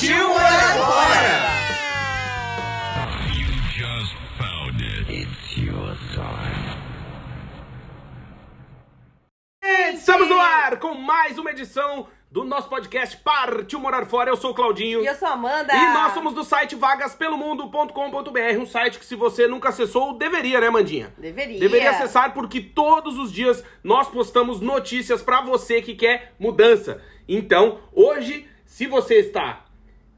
Partiu morar fora! Estamos no ar com mais uma edição do nosso podcast Partiu Morar Fora. Eu sou o Claudinho. E eu sou a Amanda. E nós somos do site vagaspelomundo.com.br, um site que se você nunca acessou, deveria, né, Mandinha? Deveria. Deveria acessar porque todos os dias nós postamos notícias pra você que quer mudança. Então, hoje, se você está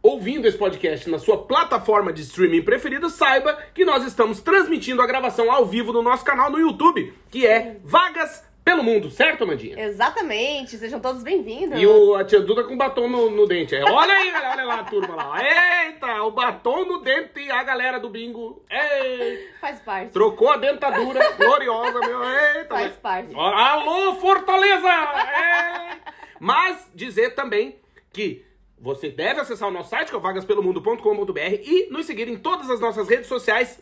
ouvindo esse podcast na sua plataforma de streaming preferida, saiba que nós estamos transmitindo a gravação ao vivo no nosso canal no YouTube, que é Vagas pelo Mundo, certo, Mandinha? Exatamente. Sejam todos bem-vindos. E o, a tia Duda com batom no, no dente. É, olha aí, olha lá a turma lá. Eita, o batom no dente e a galera do bingo. Ei, Faz parte. trocou a dentadura gloriosa, meu. Eita, Faz mas- parte. Alô, Fortaleza! Ei. Mas dizer também que você deve acessar o nosso site, que é o vagaspelomundo.com.br e nos seguir em todas as nossas redes sociais.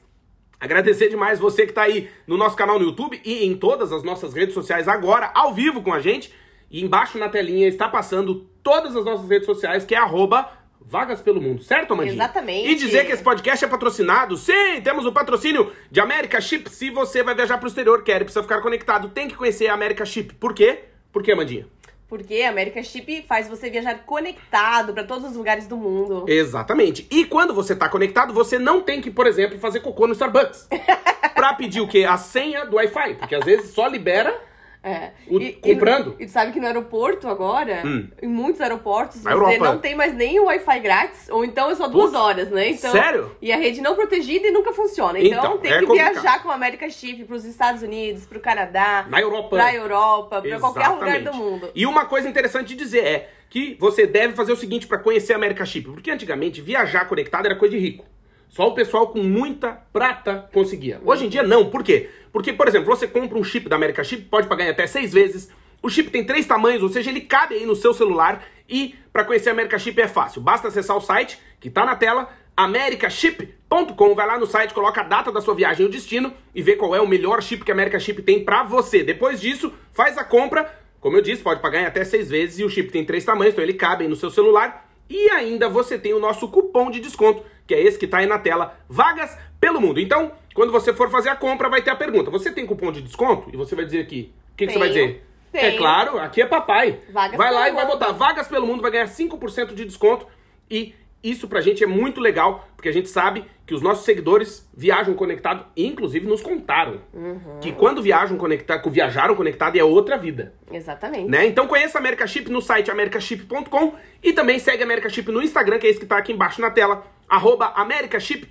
Agradecer demais você que tá aí no nosso canal no YouTube e em todas as nossas redes sociais agora, ao vivo com a gente. E embaixo na telinha está passando todas as nossas redes sociais, que é arroba Vagas pelo Mundo, certo, Amandinha? Exatamente. E dizer que esse podcast é patrocinado. Sim, temos o patrocínio de America Chip. Se você vai viajar pro exterior, quer e precisa ficar conectado, tem que conhecer a America Chip. Por quê? Por quê, Amandinha? Porque a América Chip faz você viajar conectado pra todos os lugares do mundo. Exatamente. E quando você tá conectado, você não tem que, por exemplo, fazer cocô no Starbucks. pra pedir o quê? A senha do Wi-Fi. Porque às vezes só libera É. O- comprando? E, tu sabe que no aeroporto agora, Hum. em muitos aeroportos, Na você Europa. não tem mais nem o Wi-Fi grátis, ou então é só duas horas, né? Então, sério? E a rede não protegida e nunca funciona. Então, Então, tem é que complicado. viajar com a América Chip pros Estados Unidos, pro Canadá, na Europa. pra Europa, pra qualquer lugar do mundo. E uma coisa interessante de dizer é que você deve fazer o seguinte pra conhecer a América Chip. Porque antigamente viajar conectado era coisa de rico. Só o pessoal com muita prata conseguia. Hoje em dia não. Por quê? Porque, por exemplo, você compra um chip da América Chip, pode pagar em até seis vezes. O chip tem três tamanhos, ou seja, ele cabe aí no seu celular. E pra conhecer a América Chip é fácil. Basta acessar o site que tá na tela, americaship.com. Vai lá no site, coloca a data da sua viagem e o destino e vê qual é o melhor chip que a América Chip tem pra você. Depois disso, faz a compra. Como eu disse, pode pagar em até seis vezes e o chip tem três tamanhos, então ele cabe aí no seu celular. E ainda você tem o nosso cupom de desconto, que é esse que tá aí na tela, Vagas pelo Mundo. Então, quando você for fazer a compra, vai ter a pergunta: você tem cupom de desconto? E você vai dizer aqui. O que, que você vai dizer? Tenho. É claro, aqui é papai. Vagas vai lá pelo e vai mundo. botar Vagas pelo Mundo, vai ganhar 5% de desconto. E isso pra gente é muito legal, porque a gente sabe que os nossos seguidores viajam conectado, e inclusive nos contaram Uhum. que quando viajam conectado, viajaram conectado é outra vida Exatamente. né? Então conheça a America Chip no site americaship.com e também segue a America Chip no Instagram, que é esse que tá aqui embaixo na tela, arroba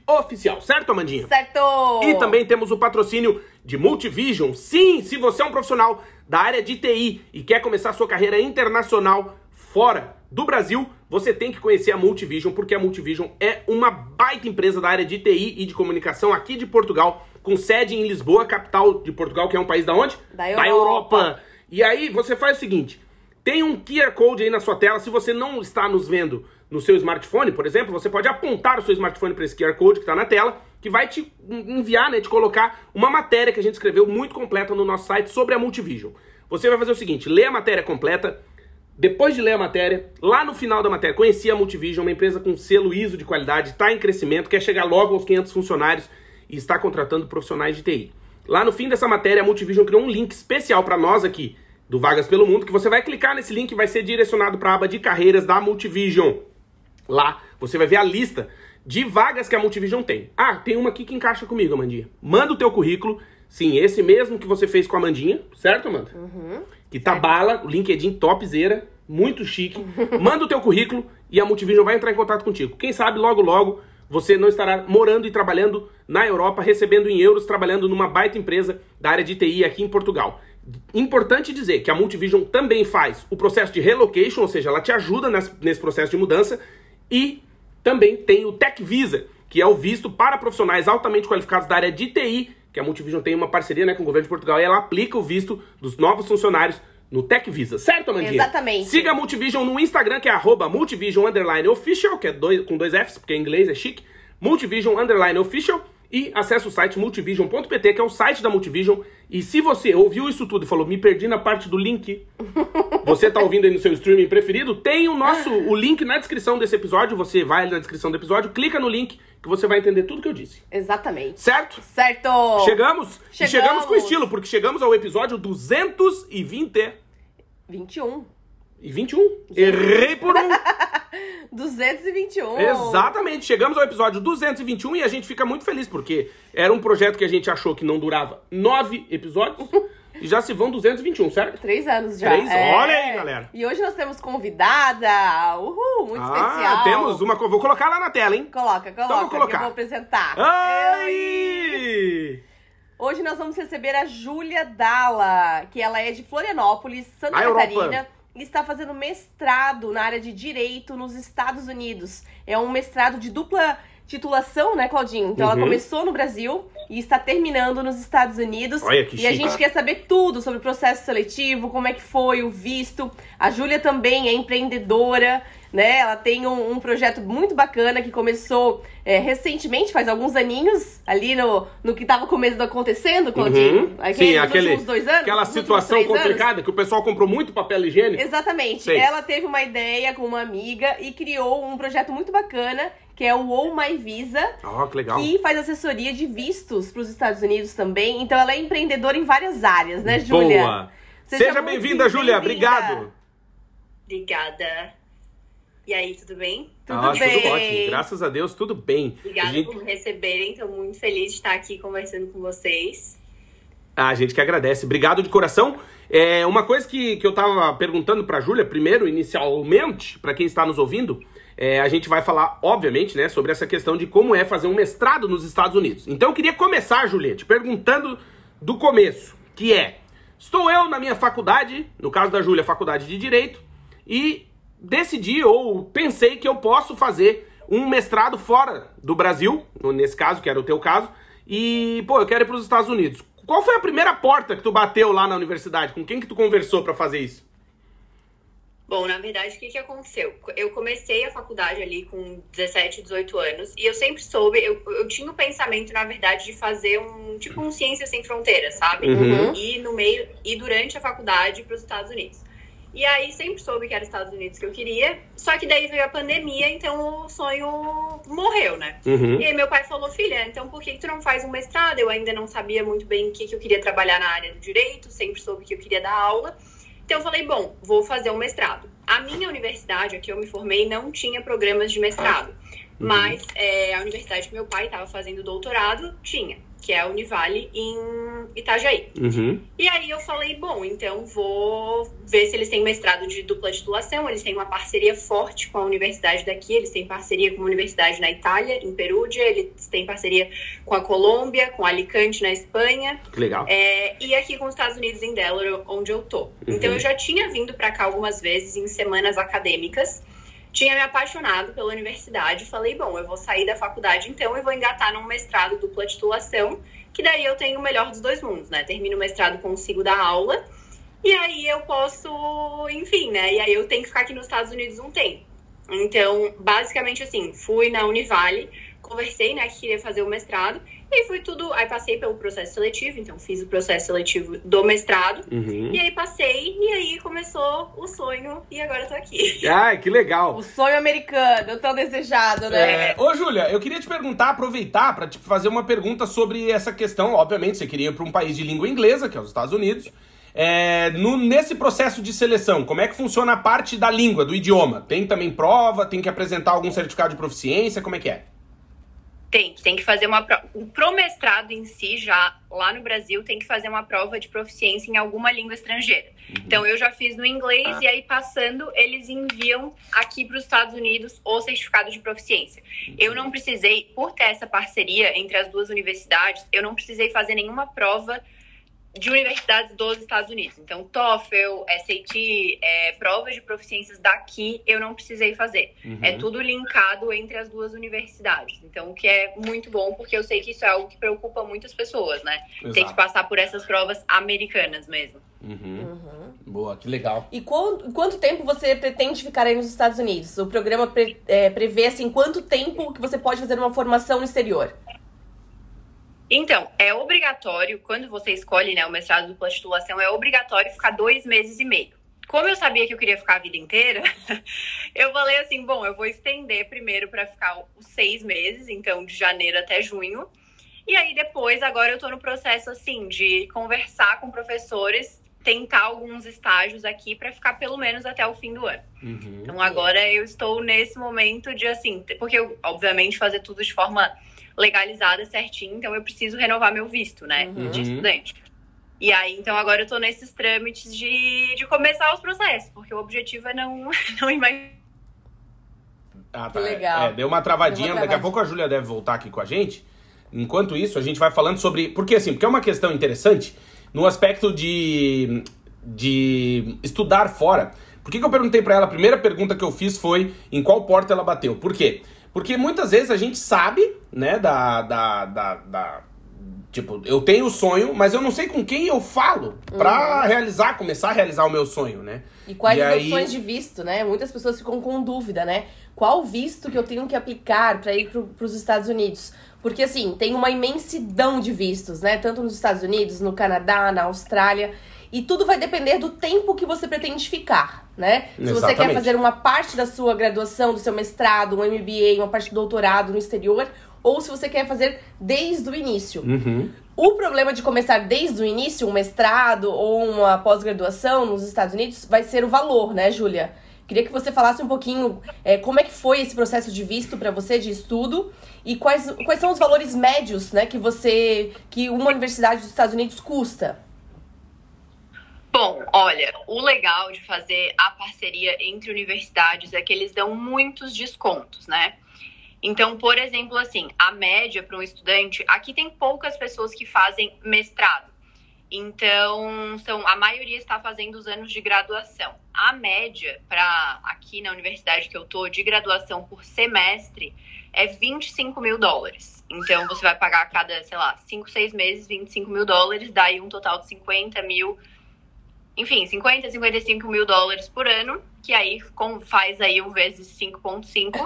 Oficial, certo, Amandinha? Certo! E também temos o patrocínio de Multivision. Sim, se você é um profissional da área de TI e quer começar sua carreira internacional fora do Brasil, você tem que conhecer a Multivision, porque a Multivision é uma baita empresa da área de TI e de comunicação aqui de Portugal, com sede em Lisboa, capital de Portugal, que é um país da onde? Da Europa. E aí você faz o seguinte: tem um QR Code aí na sua tela. Se você não está nos vendo no seu smartphone, por exemplo, você pode apontar o seu smartphone para esse QR Code que está na tela, que vai te enviar, né, te colocar uma matéria que a gente escreveu muito completa no nosso site sobre a Multivision. Você vai fazer o seguinte: lê a matéria completa. Depois de ler a matéria, lá no final da matéria, conheci a Multivision, uma empresa com selo ISO de qualidade, está em crescimento, quer chegar logo aos 500 funcionários e está contratando profissionais de TI. Lá no fim dessa matéria, a Multivision criou um link especial para nós aqui do Vagas pelo Mundo, que você vai clicar nesse link e vai ser direcionado para a aba de carreiras da Multivision. Lá você vai ver a lista de vagas que a Multivision tem. Ah, tem uma aqui que encaixa comigo, Amandinha. Manda o teu currículo, sim, esse mesmo que você fez com a Amandinha, certo, Amanda? Que tá bala, o LinkedIn topzera, muito chique. Manda o teu currículo e a Multivision vai entrar em contato contigo. Quem sabe logo logo você não estará morando e trabalhando na Europa, recebendo em euros, trabalhando numa baita empresa da área de TI aqui em Portugal. Importante dizer que a Multivision também faz o processo de relocation, ou seja, ela te ajuda nesse, nesse processo de mudança, e também tem o Tech Visa, que é o visto para profissionais altamente qualificados da área de TI, que a Multivision tem uma parceria né, com o governo de Portugal, e ela aplica o visto dos novos funcionários no Tech Visa, certo, Amandinha? Exatamente. Siga a Multivision no Instagram, que é arroba Multivision Underline Official, que é dois, com dois Fs, porque em inglês é chique. Multivision Underline Official. E acesse o site multivision.pt, que é o site da Multivision. E se você ouviu isso tudo e falou, me perdi na parte do link, você tá ouvindo aí no seu streaming preferido, tem o nosso o link na descrição desse episódio. Você vai ali na descrição do episódio, clica no link, que você vai entender tudo que eu disse. Exatamente. Certo? Certo! Chegamos, e Chegamos. chegamos com estilo, porque chegamos ao episódio 220 21. e 21. Errei por um. 221. Exatamente, chegamos ao episódio 221 e a gente fica muito feliz, porque era um projeto que a gente achou que não durava nove episódios e já se vão 221, certo? Três anos já. Três? É. Olha aí, galera. E hoje nós temos convidada. Uhul, muito ah, especial. temos uma. Vou colocar lá na tela, hein? Coloca, coloca, Então vou colocar. eu vou apresentar. Ai! Hoje nós vamos receber a Júlia Dalla, que ela é de Florianópolis, Santa A Europa. Catarina. E está fazendo mestrado na área de Direito nos Estados Unidos. É um mestrado de dupla titulação, né, Claudinho? Então ela Uhum. começou no Brasil e está terminando nos Estados Unidos. Olha que e a gente quer saber tudo sobre o processo seletivo, como é que foi o visto. A Júlia também é empreendedora, né? Ela tem um, um projeto muito bacana que começou é, recentemente, faz alguns aninhos, ali no, no que estava começando acontecendo, Claudinho. Uhum. Aquele- Sim, aquele, últimos dois anos, aquela situação três anos. complicada que o pessoal comprou muito papel higiênico. Exatamente. Sei. Ela teve uma ideia com uma amiga e criou um projeto muito bacana, que é o Oh My Visa, Ó, que legal. que faz assessoria de vistos para os Estados Unidos também. Então ela é empreendedora em várias áreas, né, Júlia? Boa. Seja Seja, bem-vinda, Júlia. bem-vinda. Obrigado. Obrigada. E aí, tudo bem? Tudo Ah, bem. Tudo ótimo. Graças a Deus, tudo bem. Obrigada A gente- por me receberem. Estou muito feliz de estar aqui conversando com vocês. Ah, a gente que agradece. Obrigado de coração. É, uma coisa que, que eu tava perguntando pra Júlia, primeiro, inicialmente, pra quem está nos ouvindo, é, a gente vai falar, obviamente, né, sobre essa questão de como é fazer um mestrado nos Estados Unidos. Então eu queria começar, Juliette, perguntando do começo, que é, estou eu na minha faculdade, no caso da Júlia, faculdade de Direito, e decidi ou pensei que eu posso fazer um mestrado fora do Brasil, nesse caso, que era o teu caso, e, pô, eu quero ir para os Estados Unidos. Qual foi a primeira porta que tu bateu lá na universidade? Com quem que tu conversou para fazer isso? Bom, na verdade, o que, que aconteceu? Eu comecei a faculdade ali com 17, 18 anos e eu sempre soube, eu, eu tinha o pensamento, na verdade, de fazer um tipo um Ciência Sem Fronteiras, sabe? Uhum. E no meio e durante a faculdade para os Estados Unidos. E aí sempre soube que era Estados Unidos que eu queria, só que daí veio a pandemia, então o sonho morreu, né? Uhum. E aí meu pai falou, filha, então por que, que tu não faz um mestrado? Eu ainda não sabia muito bem o que, que eu queria trabalhar na área do direito, sempre soube que eu queria dar aula. Então eu falei, bom, vou fazer um mestrado. A minha universidade, a que eu me formei, não tinha programas de mestrado. Mas é, a universidade que meu pai estava fazendo doutorado tinha, que é a Univale em Itajaí. Uhum. E aí eu falei, bom, então vou ver se eles têm mestrado de dupla titulação. Eles têm uma parceria forte com a universidade daqui, eles têm parceria com uma universidade na Itália, em Perúdia, eles têm parceria com a Colômbia, com Alicante na Espanha, Que legal. é, e aqui com os Estados Unidos em Delaware, onde eu tô. Então eu já tinha vindo pra cá algumas vezes em semanas acadêmicas. Tinha me apaixonado pela universidade, falei, bom, eu vou sair da faculdade então e vou engatar num mestrado dupla titulação, que daí eu tenho o melhor dos dois mundos, né? Termino o mestrado, consigo dar aula, e aí eu posso, enfim, né? E aí eu tenho que ficar aqui nos Estados Unidos um tempo. Então, basicamente assim, fui na Univale, conversei, né, que queria fazer o mestrado, e fui tudo, aí passei pelo processo seletivo, então fiz o processo seletivo do mestrado, Uhum. e aí passei, e aí começou o sonho, e agora eu tô aqui. Ai, que legal. O sonho americano, tão desejado, né? É, ô, Júlia, eu queria te perguntar, aproveitar para te fazer uma pergunta sobre essa questão. Obviamente, você queria ir para um país de língua inglesa, que é os Estados Unidos. É, no- nesse processo de seleção, como é que funciona a parte da língua, do idioma? Tem também prova? Tem que apresentar algum certificado de proficiência? Como é que é? Tem, tem que fazer uma prova. Pro mestrado em si, já lá no Brasil, tem que fazer uma prova de proficiência em alguma língua estrangeira. Então, eu já fiz no inglês e aí, passando, eles enviam aqui para os Estados Unidos o certificado de proficiência. Eu não precisei, por ter essa parceria entre as duas universidades, eu não precisei fazer nenhuma prova de universidades dos Estados Unidos. Então, TOEFL, SAT, é, provas de proficiências daqui eu não precisei fazer. Uhum. É tudo linkado entre as duas universidades. Então, o que é muito bom, porque eu sei que isso é algo que preocupa muitas pessoas, né? Tem que Exato. passar por essas provas americanas mesmo. Uhum. Boa, que legal. E quanto, quanto tempo você pretende ficar aí nos Estados Unidos? O programa pre- é, prevê, assim, quanto tempo que você pode fazer uma formação no exterior? Então, é obrigatório, quando você escolhe né, o mestrado dupla titulação, é obrigatório ficar dois meses e meio. Como eu sabia que eu queria ficar a vida inteira, eu falei assim: bom, eu vou estender primeiro para ficar os seis meses, então de janeiro até junho. E aí depois, agora eu tô no processo assim de conversar com professores, tentar alguns estágios aqui para ficar pelo menos até o fim do ano. Uhum. Então agora eu estou nesse momento de assim, porque eu, obviamente, fazer tudo de forma legalizada certinho, então eu preciso renovar meu visto, né, Uhum. de estudante. E aí, então agora eu tô nesses trâmites de, de começar os processos, porque o objetivo é não, não imaginar. Ah, Que legal. É, deu uma travadinha, Deu uma daqui a pouco a Júlia deve voltar aqui com a gente. Enquanto isso, a gente vai falando sobre. Porque assim, porque é uma questão interessante no aspecto de, de estudar fora. Por que, que eu perguntei pra ela? A primeira pergunta que eu fiz foi em qual porta ela bateu. Por quê? Porque muitas vezes a gente sabe, né, da. da, da, da- tipo, eu tenho o sonho, mas eu não sei com quem eu falo pra realizar, começar a realizar o meu sonho, né? E quais E as aí- opções de visto, né? Muitas pessoas ficam com dúvida, né? Qual visto que eu tenho que aplicar para ir para os Estados Unidos? Porque, assim, tem uma imensidão de vistos, né? Tanto nos Estados Unidos, no Canadá, na Austrália. E tudo vai depender do tempo que você pretende ficar, né? Se você quer Exatamente. fazer uma parte da sua graduação, do seu mestrado, um MBA, uma parte do doutorado no exterior, ou se você quer fazer desde o início. Uhum. O problema de começar desde o início, um mestrado ou uma pós-graduação nos Estados Unidos, vai ser o valor, né, Júlia? Queria que você falasse um pouquinho é, como é que foi esse processo de visto para você de estudo e quais, quais são os valores médios, né, que você que uma universidade dos Estados Unidos custa. Bom, olha, o legal de fazer a parceria entre universidades é que eles dão muitos descontos, né? Então, por exemplo, assim, a média para um estudante, aqui tem poucas pessoas que fazem mestrado. Então, são a maioria está fazendo os anos de graduação. A média para aqui na universidade que eu tô de graduação por semestre é 25 mil dólares. Então, você vai pagar a cada, sei lá, 5, 6 meses 25 mil dólares, daí um total de 50 mil enfim, 50, 55 mil dólares por ano, que aí com- faz aí o vezes 5,5,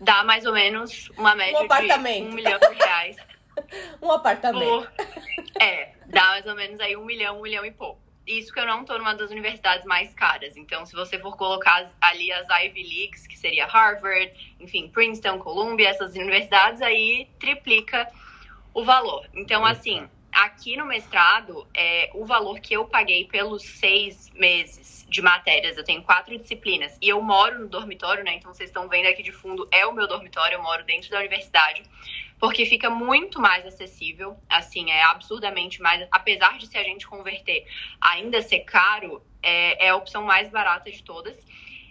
dá mais ou menos uma média de apartamento. um milhão de reais Um apartamento. por. É, dá mais ou menos aí um milhão, um milhão e pouco. Isso que eu não tô numa das universidades mais caras. Então, se você for colocar ali as Ivy Leagues, que seria Harvard, enfim, Princeton, Columbia, essas universidades, aí triplica o valor. Então, assim, aqui no mestrado, é, o valor que eu paguei pelos seis meses de matérias, eu tenho quatro disciplinas, e eu moro no dormitório, né? Então, vocês estão vendo aqui de fundo, é o meu dormitório, eu moro dentro da universidade porque fica muito mais acessível, assim, é absurdamente mais, apesar de se a gente converter ainda ser caro, é, é a opção mais barata de todas.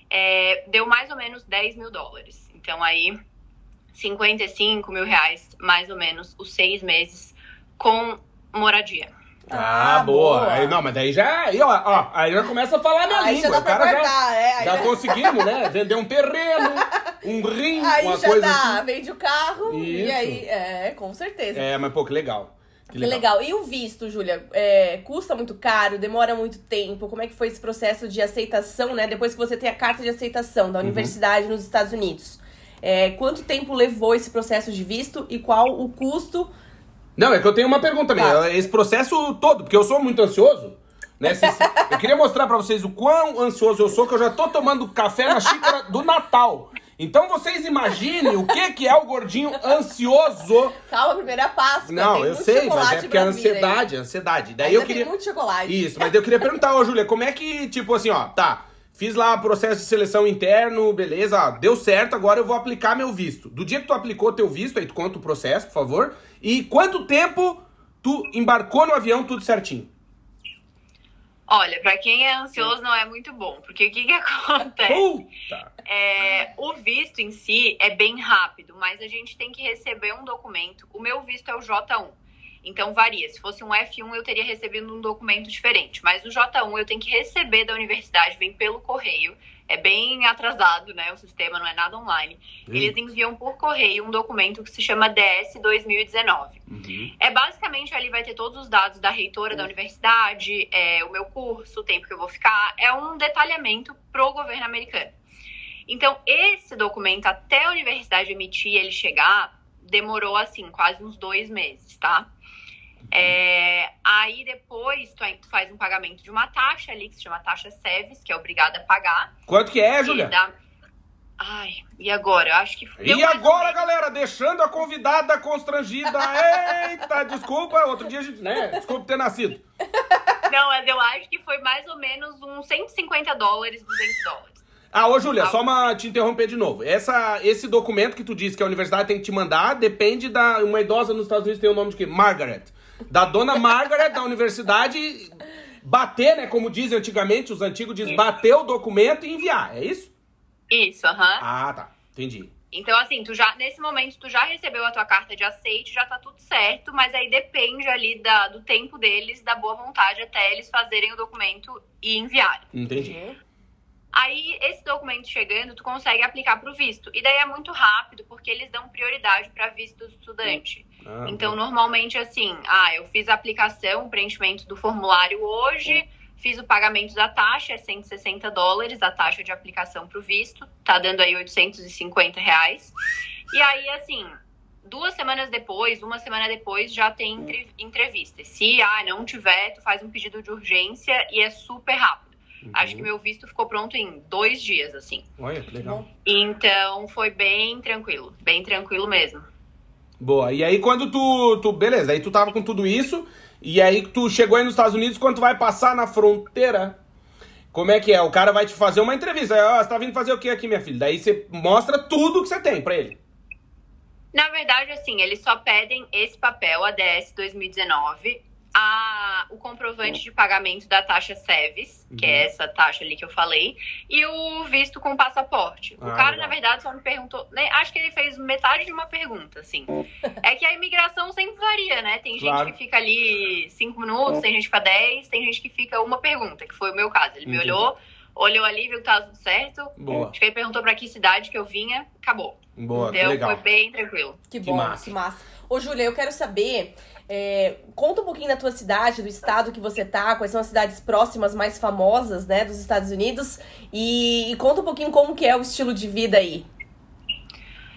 É, deu mais ou menos 10 mil dólares. Então aí, 55 mil reais, mais ou menos, os seis meses com moradia. Ah, Ah, boa. boa. Aí, não, mas daí já. Aí, ó, ó, aí já começa a falar minha Aí língua. já dá pra cara já- guardar, é. Já já- conseguimos, né? Vender um terreno, um rim, aí uma já coisa dá, assim. vende o carro e Isso. aí, é, com certeza. É, mas pô, que legal. Que legal. E o visto, Júlia? É, custa muito caro? Demora muito tempo? Como é que foi esse processo de aceitação, né? Depois que você tem a carta de aceitação Uhum. da universidade nos Estados Unidos. É, quanto tempo levou esse processo de visto e qual o custo? Não, é que eu tenho uma pergunta também. Tá. Esse processo todo, porque eu sou muito ansioso. Né? Eu queria mostrar pra vocês o quão ansioso eu sou, que eu já tô tomando café na xícara do Natal. Então vocês imaginem o que, que é o gordinho ansioso. Calma, primeira Páscoa. Não, eu sei, mas é porque é aí. ansiedade, ansiedade. Daí Ainda eu queria. muito chocolate. Isso, mas eu queria perguntar, ô Júlia, como é que, tipo assim, ó, tá, fiz lá o processo de seleção interno, beleza, deu certo, agora eu vou aplicar meu visto. Do dia que tu aplicou teu visto, aí tu conta o processo, por favor, e quanto tempo tu embarcou no avião tudo certinho? Olha, pra quem é ansioso não é muito bom, porque o que, que acontece? Puta! É, o visto em si é bem rápido, mas a gente tem que receber um documento. O meu visto é o J1. Então varia. Se fosse um F1, eu teria recebido um documento diferente. Mas o J1 eu tenho que receber da universidade, vem pelo correio. É bem atrasado, né? O sistema não é nada online. Eles enviam por correio um documento que se chama DS 2019. Uhum. É basicamente ali vai ter todos os dados da reitora da universidade, é, o meu curso, o tempo que eu vou ficar. É um detalhamento pro governo americano. Então, esse documento, até a universidade emitir ele chegar, demorou assim, quase uns dois meses, tá? É, aí depois tu, tu faz um pagamento de uma taxa ali, que se chama taxa SEVES, que é obrigada a pagar. Quanto que é, Julia? dá- Ai, e agora? Eu acho que E agora, galera, deixando a convidada constrangida. Eita, desculpa, outro dia a gente, né? Desculpa ter nascido. Não, mas eu acho que foi mais ou menos uns 150 dólares, 200 dólares. Ah, ô Júlia, só uma, te interromper de novo. Essa, esse documento que tu disse que a universidade tem que te mandar depende da. Uma idosa nos Estados Unidos tem o nome de quê? Margaret. Da dona Margaret da universidade bater, né? Como dizem antigamente, os antigos dizem bater o documento e enviar, é isso? Isso, aham. Ah, tá. Entendi. Então, assim, tu já, nesse momento, tu já recebeu a tua carta de aceite, já tá tudo certo, mas aí depende ali da, do tempo deles, da boa vontade, até eles fazerem o documento e enviarem. Entendi. Aí, esse documento chegando, tu consegue aplicar pro visto. E daí é muito rápido, porque eles dão prioridade para visto do estudante. Ah, Então, normalmente, assim, ah, eu fiz a aplicação, o preenchimento do formulário hoje, fiz o pagamento da taxa, é 160 dólares, a taxa de aplicação pro visto, tá dando aí 850 reais. E aí, assim, duas semanas depois, uma semana depois, já tem entre- entrevista. Se, ah, não tiver, tu faz um pedido de urgência e é super rápido. Acho que meu visto ficou pronto em dois dias, assim. Olha, que legal. Então, foi bem tranquilo, bem tranquilo mesmo. Boa. E aí quando tu, tu. Beleza, aí tu tava com tudo isso. E aí tu chegou aí nos Estados Unidos, quando tu vai passar na fronteira. Como é que é? O cara vai te fazer uma entrevista. Ó, você tá vindo fazer o que aqui, minha filha? Daí você mostra tudo que você tem pra ele. Na verdade, assim, eles só pedem esse papel, ADS 2019, a, o comprovante de pagamento da taxa SEVES, que Uhum. é essa taxa ali que eu falei, e o visto com passaporte. O Ah, cara, legal. na verdade, só me perguntou. né, acho que ele fez metade de uma pergunta, assim. É que a imigração sempre varia, né? Tem Claro. gente que fica ali cinco minutos, tem gente que fica dez, tem gente que fica uma pergunta, que foi o meu caso. Ele me Entendi. olhou, olhou ali, viu que tava tudo certo. Boa. Acho que ele perguntou pra que cidade que eu vinha, acabou. Boa, que Então legal. foi bem tranquilo. Que Que bom, massa. que massa. Ô, Júlia, eu quero saber, é, conta um pouquinho da tua cidade, do estado que você tá, quais são as cidades próximas mais famosas, né, dos Estados Unidos, e, e conta um pouquinho como que é o estilo de vida aí.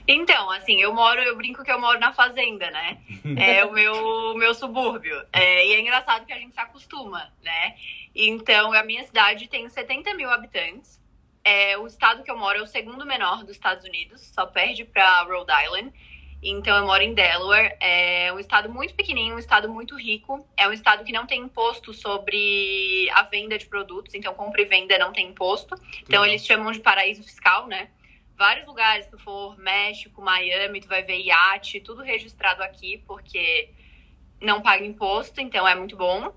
Então, assim, eu moro, eu brinco que eu moro na fazenda, né? É o meu, o meu subúrbio. É, e é engraçado que a gente se acostuma, né? Então, a minha cidade tem 70 mil habitantes. É, o estado que eu moro é o segundo menor dos Estados Unidos, só perde para Rhode Island. Então, eu moro em Delaware. É um estado muito pequenininho, um estado muito rico. É um estado que não tem imposto sobre a venda de produtos. Então, compra e venda não tem imposto. Então, Legal. eles chamam de paraíso fiscal, né? vários lugares, se tu for México, Miami, tu vai ver iate, tudo registrado aqui, porque não paga imposto, então é muito bom.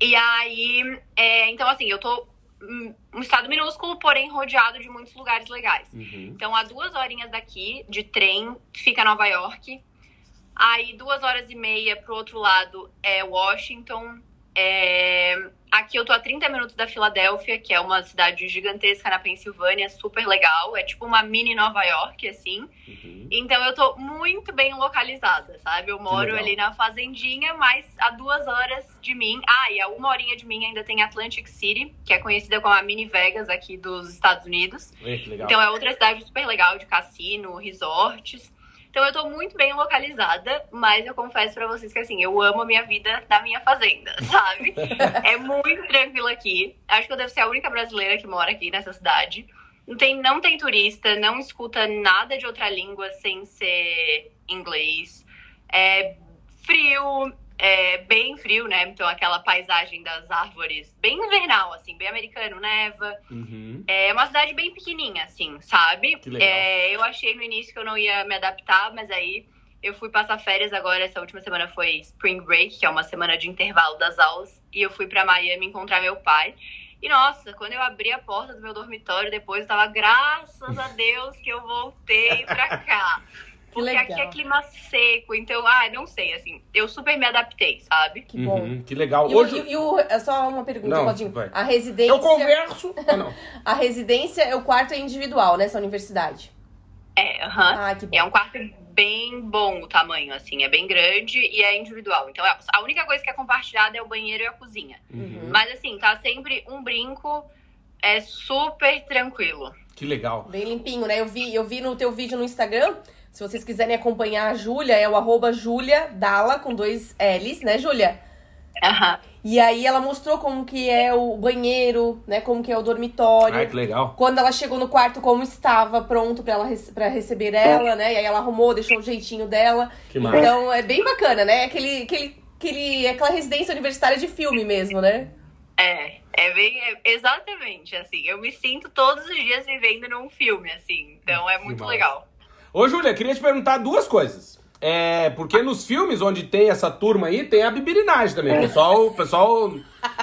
E aí, é, então assim, eu tô um estado minúsculo, porém rodeado de muitos lugares legais. Uhum. Então, a duas horinhas daqui, de trem, fica Nova York. Aí, duas horas e meia pro outro lado é Washington. É, Aqui eu tô a 30 minutos da Filadélfia, que é uma cidade gigantesca na Pensilvânia, super legal. É tipo uma mini Nova York, assim. Uhum. Então eu tô muito bem localizada, sabe? Eu moro ali na fazendinha, mas a duas horas de mim. Ah, e a uma horinha de mim ainda tem Atlantic City, que é conhecida como a mini Vegas aqui dos Estados Unidos. Legal. Então é outra cidade super legal de cassino, resorts. Então eu tô muito bem localizada, mas eu confesso pra vocês que assim, eu amo a minha vida na minha fazenda, sabe? é muito tranquilo aqui. Acho que eu devo ser a única brasileira que mora aqui nessa cidade. Não tem, não tem turista, não escuta nada de outra língua sem ser inglês. É frio, é bem frio, né? Então aquela paisagem das árvores bem invernal, assim, bem americano, neva. Uhum. É uma cidade bem pequenininha, assim, sabe? Que legal. É, eu achei no início que eu não ia me adaptar, mas aí eu fui passar férias agora. Essa última semana foi Spring Break, que é uma semana de intervalo das aulas. E eu fui pra Miami encontrar meu pai. E nossa, quando eu abri a porta do meu dormitório depois, eu tava, graças a Deus que eu voltei pra cá. Porque legal. aqui é clima seco, então, ah, não sei, assim, eu super me adaptei, sabe? Que bom. Uhum, que legal. E, o- Hoje e, e o, é só uma pergunta, Não, Claudinho. vai. A residência. eu converso. Ah, não. A residência, é o quarto é individual nessa universidade. É, aham. Ah, que bom. É um quarto bem bom o tamanho, assim, é bem grande e é individual. Então, é- a única coisa que é compartilhada é o banheiro e a cozinha. Uhum. Mas, assim, tá sempre um brinco, é super tranquilo. Que legal. Bem limpinho, né? Eu vi, eu vi no teu vídeo no Instagram. Se vocês quiserem acompanhar a Júlia, é o arroba Júlia Dalla com dois L's, né, Júlia? Aham. E aí ela mostrou como que é o banheiro, né? Como que é o dormitório. Ai, que legal. Quando ela chegou no quarto, como estava pronto pra ela pra receber ela, né? E aí ela arrumou, deixou o jeitinho dela. Que massa. Então é bem bacana, né? Aquele, aquele, aquele, aquela residência universitária de filme mesmo, né? É, é bem, é- exatamente, assim, eu me sinto todos os dias vivendo num filme, assim, então é muito legal. Ô, Júlia, queria te perguntar duas coisas. É, porque nos filmes onde tem essa turma aí, tem a bibirinagem também. O pessoal, o pessoal,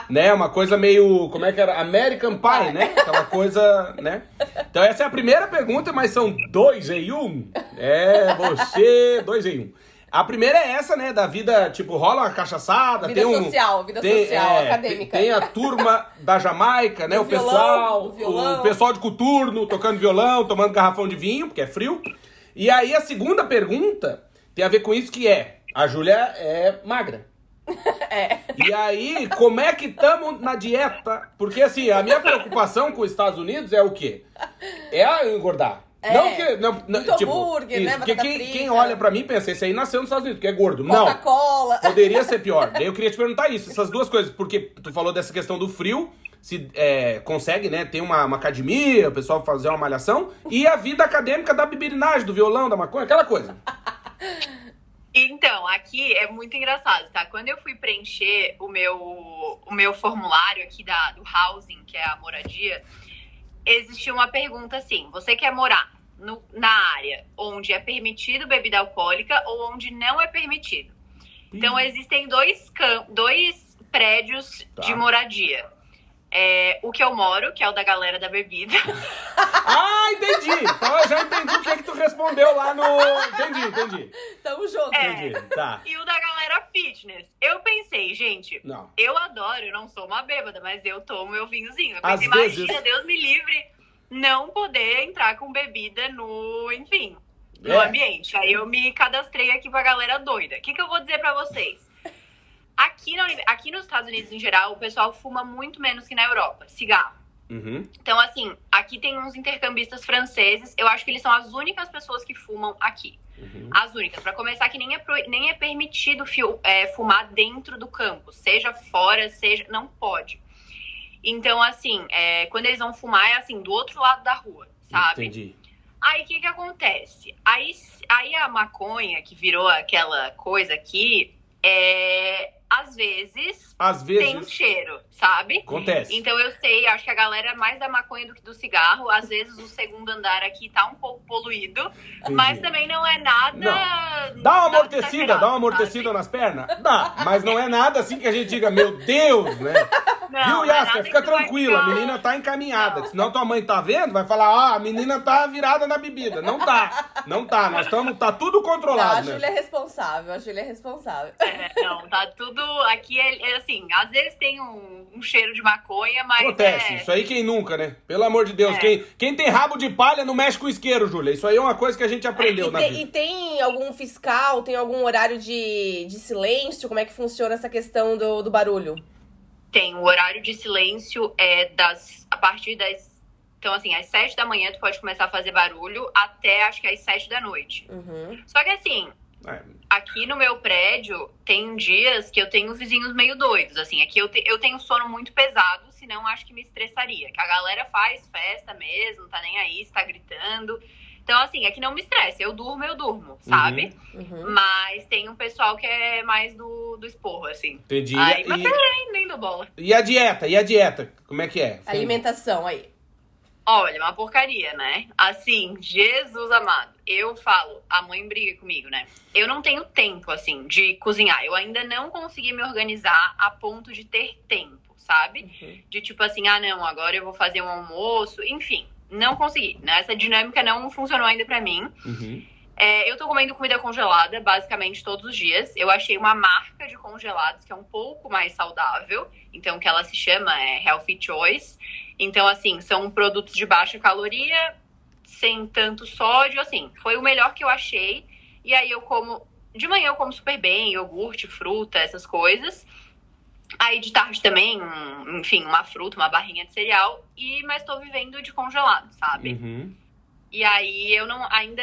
né, uma coisa meio, como é que era? American Pie, né? Aquela coisa, né? Então essa é a primeira pergunta, mas são dois em um. É, você, dois em um. A primeira é essa, né, da vida, tipo, rola uma cachaçada, Vida tem um... social, vida tem, social, é, acadêmica. Tem, tem a turma da Jamaica, né, Do o violão, pessoal, do violão. o pessoal de coturno, tocando violão, tomando garrafão de vinho, porque é frio. E aí a segunda pergunta tem a ver com isso que é, a Júlia é magra. É. E aí, como é que estamos na dieta? Porque assim, a minha preocupação com os Estados Unidos é o quê? É a engordar. É. Não que. Não, não, tipo, hambúrguer, isso, né? Porque quem, frita. quem olha pra mim pensa, esse aí nasceu nos Estados Unidos, porque é gordo. Não. Coca-Cola. Poderia ser pior. Daí eu queria te perguntar isso, essas duas coisas, porque tu falou dessa questão do frio, se é, consegue, né, ter uma, uma academia, o pessoal fazer uma malhação, e a vida acadêmica da bibirinagem, do violão, da maconha, aquela coisa. Então, aqui é muito engraçado, tá? Quando eu fui preencher o meu, o meu formulário aqui da, do housing, que é a moradia, existia uma pergunta assim: você quer morar no- na área onde é permitido bebida alcoólica ou onde não é permitido? Então, existem dois, dois prédios Tá. de moradia. É, o que eu moro, que é o da galera da bebida. Ah, entendi! Então eu já entendi o que, é que tu respondeu lá no. Entendi, entendi. Tamo junto. É. Entendi. Tá. e o da galera fitness. Eu pensei, gente, Não. Eu adoro, eu não sou uma bêbada, mas eu tomo meu vinhozinho. Eu pensei, vezes- imagina, Deus me livre, não poder entrar com bebida no, enfim, no É. ambiente. Aí eu me cadastrei aqui pra galera doida. O que, que eu vou dizer pra vocês? Aqui, na aqui nos Estados Unidos, em geral, o pessoal fuma muito menos que na Europa, cigarro. Uhum. Então, assim, aqui tem uns intercambistas franceses. Eu acho que eles são as únicas pessoas que fumam aqui. Uhum. As únicas. Pra começar, que nem é, pro- nem é permitido fio- é, fumar dentro do campo. Seja fora, seja. Não pode. Então, assim, é, quando eles vão fumar, é assim, do outro lado da rua, sabe? Entendi. Aí o que que acontece? Aí, aí a maconha, que virou aquela coisa aqui, é. Às vezes Às tem um vezes. cheiro, sabe? Acontece. Então eu sei, acho que a galera é mais da maconha do que do cigarro. Às vezes o segundo andar aqui tá um pouco poluído, mas também não é nada. Não. Dá uma nada amortecida, dá uma amortecida sabe? nas pernas? Dá, mas não é nada assim que a gente diga, meu Deus, né? Não, Viu, é Yasca? Fica tranquila, a menina tá encaminhada. Não. Senão tua mãe tá vendo, vai falar, ah, a menina tá virada na bebida. Não tá, não tá. Nós estamos, tá tudo Não, a controlado, Júlia né? é responsável, a Júlia é responsável. É, não, tá tudo. Aqui é, é assim, às vezes tem um, um cheiro de maconha, mas. Acontece, é, isso aí quem nunca, né? Pelo amor de Deus, É. quem, quem tem rabo de palha não mexe com isqueiro, Júlia. Isso aí é uma coisa que a gente aprendeu E na tem, vida. e tem algum fiscal, tem algum horário de, de silêncio? Como é que funciona essa questão do, do barulho? Tem o horário de silêncio é das. A partir das. Então, assim, às sete da manhã tu pode começar a fazer barulho até acho que às sete da noite. Uhum. Só que assim, É, aqui no meu prédio tem dias que eu tenho vizinhos meio doidos, assim. Aqui eu, te- eu tenho sono muito pesado, senão acho que me estressaria. Que a galera faz festa mesmo, tá nem aí, está gritando. Então, assim, aqui não me estressa. Eu durmo, eu durmo, sabe? Uhum. Mas tem um pessoal que é mais do, do esporro, assim. entendi. Aí, mas e, nem, nem dou bola. e a dieta? E a dieta? Como é que é? Alimentação aí. Olha, uma porcaria, né? Assim, Jesus amado. Eu falo, a mãe briga comigo, né? Eu não tenho tempo, assim, de cozinhar. Eu ainda não consegui me organizar a ponto de ter tempo, sabe? Uhum. De tipo assim, ah, não, agora eu vou fazer um almoço. Enfim, não consegui. Né? Essa dinâmica não funcionou ainda pra mim. Uhum. É, eu tô comendo comida congelada basicamente todos os dias. Eu achei uma marca de congelados que é um pouco mais saudável, então que ela se chama é Healthy Choice. Então, assim, são produtos de baixa caloria, sem tanto sódio, assim, foi o melhor que eu achei. E aí eu como. De manhã eu como super bem, iogurte, fruta, essas coisas. Aí de tarde também, um, enfim, uma fruta, uma barrinha de cereal. E, mas tô vivendo de congelado, sabe? Uhum. E aí eu não ainda.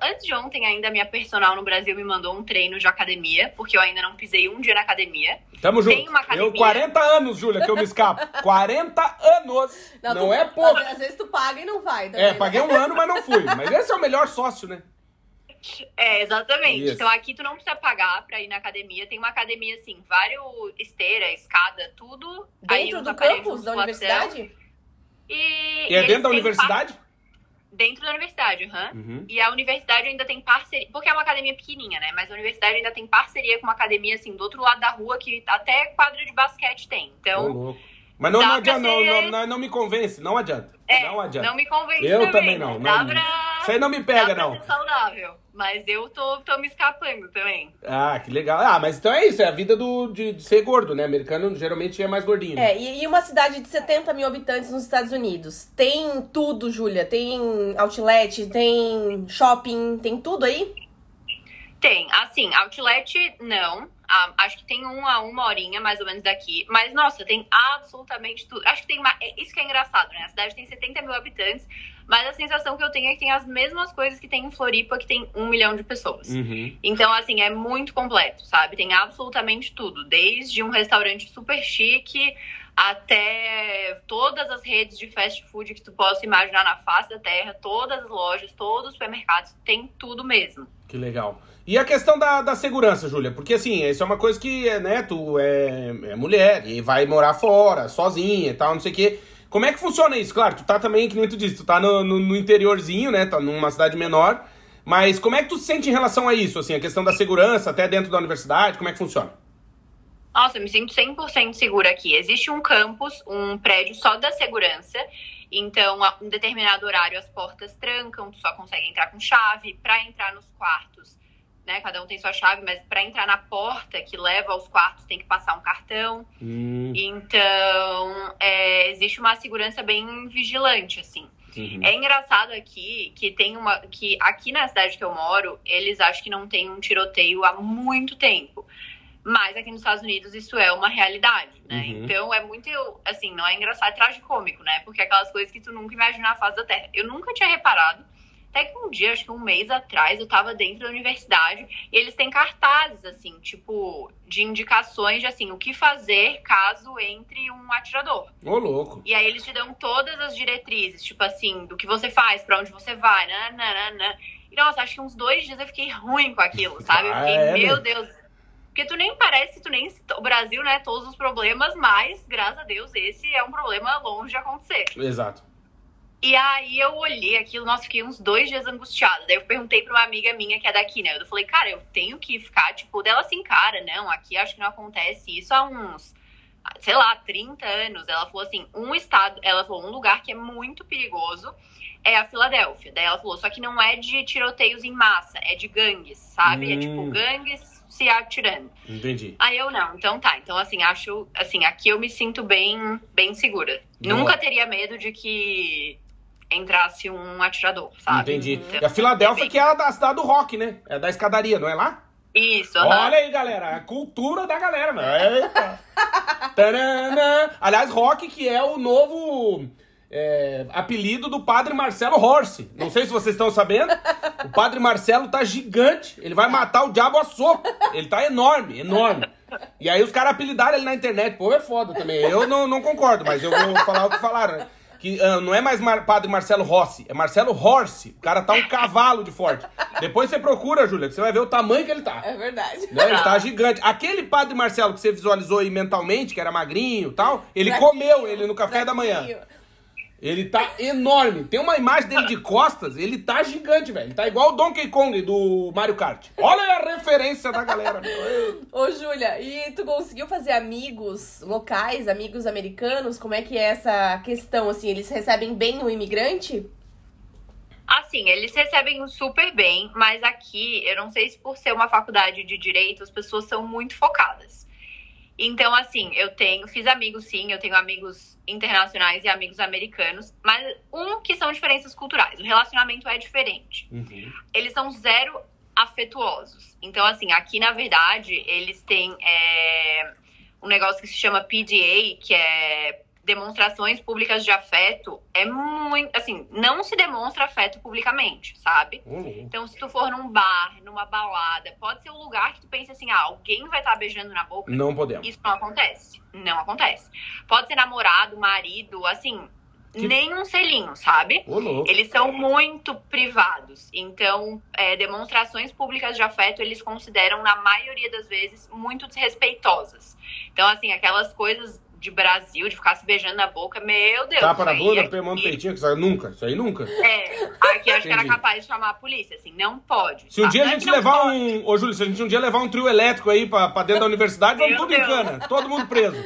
Antes de ontem, ainda minha personal no Brasil me mandou um treino de academia, porque eu ainda não pisei um dia na academia. Tamo Tem junto. uma academia. Eu, 40 anos, Júlia, que eu me escapo. 40 anos! Não, tu- é pouco. Às, vezes tu paga e não vai. também, É, né? paguei um ano, mas não fui. Mas esse é o melhor sócio, né? É, exatamente. Isso. Então aqui tu não precisa pagar pra ir na academia. Tem uma academia, assim, vários esteira, escada, tudo. Dentro do campus da universidade? E, E é dentro da universidade? Dentro da universidade, aham. Uhum. E a universidade ainda tem parceria, porque é uma academia pequenininha, né? Mas a universidade ainda tem parceria com uma academia, assim, do outro lado da rua, que até quadra de basquete tem. Então, louco. Mas não, não adianta, não, ser- não, não, não me convence, não adianta. é, não adianta. me convence Eu também. também não, Dá não- pra... Isso aí não me pega, não. ser saudável. Mas eu tô, tô me escapando também. Ah, que legal. Ah, mas então é isso, é a vida do, de, de ser gordo, né? Americano geralmente é mais gordinho. É, e, e uma cidade de 70 mil habitantes nos Estados Unidos. Tem tudo, Júlia. Tem outlet, tem shopping, tem tudo aí? Tem, assim, outlet não. Ah, acho que tem um a uma horinha, mais ou menos, daqui. Mas, nossa, tem absolutamente tudo. Acho que tem. ma- é Isso que é engraçado, né? A cidade tem 70 mil habitantes, mas a sensação que eu tenho é que tem as mesmas coisas que tem em Floripa, que tem um milhão de pessoas. Uhum. Então, assim, é muito completo, sabe? Tem absolutamente tudo. Desde um restaurante super chique até todas as redes de fast food que tu possa imaginar na face da terra, todas as lojas, todos os supermercados, tem tudo mesmo. Que legal. E a questão da, da segurança, Júlia? Porque assim, isso é uma coisa que, né, tu é, é mulher e vai morar fora, sozinha e tal, não sei o quê. Como é que funciona isso? Claro, tu tá também, que nem tu disse, tu tá no, no, no interiorzinho, né, tá numa cidade menor. Mas como é que tu se sente em relação a isso, assim, a questão da segurança até dentro da universidade, como é que funciona? Nossa, eu me sinto 100% segura aqui. Existe um campus, um prédio só da segurança. Então, a um determinado horário as portas trancam, tu só consegue entrar com chave. Para entrar nos quartos, né? Cada um tem sua chave, mas para entrar na porta que leva aos quartos tem que passar um cartão. Hum, Então, é, existe uma segurança bem vigilante, assim. uhum. É engraçado aqui que tem uma. que aqui na cidade que eu moro, eles acham que não tem um tiroteio há muito tempo. Mas aqui nos Estados Unidos isso é uma realidade, né? Uhum. Então é muito, assim, não é engraçado, é tragicômico, né? Porque é aquelas coisas que tu nunca imagina na face da Terra. Eu nunca tinha reparado. Até que um dia, acho que um mês atrás, eu tava dentro da universidade e eles têm cartazes, assim, tipo, de indicações de, assim, o que fazer caso entre um atirador. Ô, louco. E aí eles te dão todas as diretrizes, tipo assim, do que você faz, pra onde você vai, nananana. E nossa, acho que uns dois dias eu fiquei ruim com aquilo, sabe? Eu Ah, fiquei, é, meu né? Deus. Porque tu nem parece, tu nem. O Brasil, né, todos os problemas, mas, graças a Deus, esse é um problema longe de acontecer. Exato. E aí eu olhei aquilo, nossa, fiquei uns dois dias angustiada. Daí eu perguntei pra uma amiga minha que é daqui, né? Eu falei, cara, eu tenho que ficar, tipo, dela assim, cara, não, aqui acho que não acontece isso há uns, sei lá, 30 anos. Ela falou assim, um estado, ela falou, um lugar que é muito perigoso é a Filadélfia. Daí ela falou, só que não é de tiroteios em massa, é de gangues, sabe? É Hum. tipo gangues se atirando. Entendi. Aí eu não, então tá. Então, assim, acho, assim, aqui eu me sinto bem, bem segura. Boa. Nunca teria medo de que entrasse um atirador, sabe? Entendi. Então, E a Filadélfia, é bem- que é a da cidade do rock, né? É da escadaria, não é lá? Isso, aham. Olha aí, galera, a cultura da galera, mano. Eita. Aliás, rock que é o novo é, apelido do padre Marcelo Horse. Não sei se vocês estão sabendo. O padre Marcelo tá gigante. Ele vai matar o diabo a soco. Ele tá enorme, enorme. E aí os caras apelidaram ele na internet. Pô, é foda também. Eu não, não concordo, mas eu vou falar o que falaram. Que ah, não é mais Mar- padre Marcelo Rossi, é Marcelo Horse. O cara tá um cavalo de forte. Depois você procura, Júlia, que você vai ver o tamanho que ele tá. É verdade. Né? Ele tá gigante. Aquele padre Marcelo que você visualizou aí mentalmente, que era magrinho e tal, ele comeu ele no café da manhã. Ele tá enorme. Tem uma imagem dele de costas, ele tá gigante, velho. Ele tá igual o Donkey Kong do Mario Kart. Olha a referência da galera. meu. Ô, Júlia, e tu conseguiu fazer amigos locais, amigos americanos? Como é que é essa questão, assim? Eles recebem bem o imigrante? Assim, eles recebem super bem, mas aqui, eu não sei se por ser uma faculdade de direito, as pessoas são muito focadas. Então, assim, eu tenho, fiz amigos sim, eu tenho amigos internacionais e amigos americanos, mas um que são diferenças culturais. O relacionamento é diferente. Uhum. Eles são zero afetuosos. Então, assim, aqui na verdade, eles têm é, um negócio que se chama PDA, que é demonstrações públicas de afeto. É muito. Assim, não se demonstra afeto publicamente, sabe? Uhum. Então, se tu for num bar, numa balada, pode ser um lugar que tu pense assim, ah, alguém vai estar beijando na boca. Não podemos. Isso não acontece. Não acontece. Pode ser namorado, marido, assim, Que- nem um selinho, sabe? Louco. Eles são muito privados. Então, é, demonstrações públicas de afeto eles consideram, na maioria das vezes, muito desrespeitosas. Então, assim, aquelas coisas de Brasil, de ficar se beijando na boca, meu Deus. Tapa na aí bunda, aqui- mão no peitinho, que isso- nunca. Isso aí nunca. É, aqui acho que era capaz de chamar a polícia, assim, não pode. Se um tá? dia a é gente levar pode. um. Ô, Júlio, se a gente um dia levar um trio elétrico aí pra, pra dentro da universidade, vamos tudo em Deus. cana. Todo mundo preso.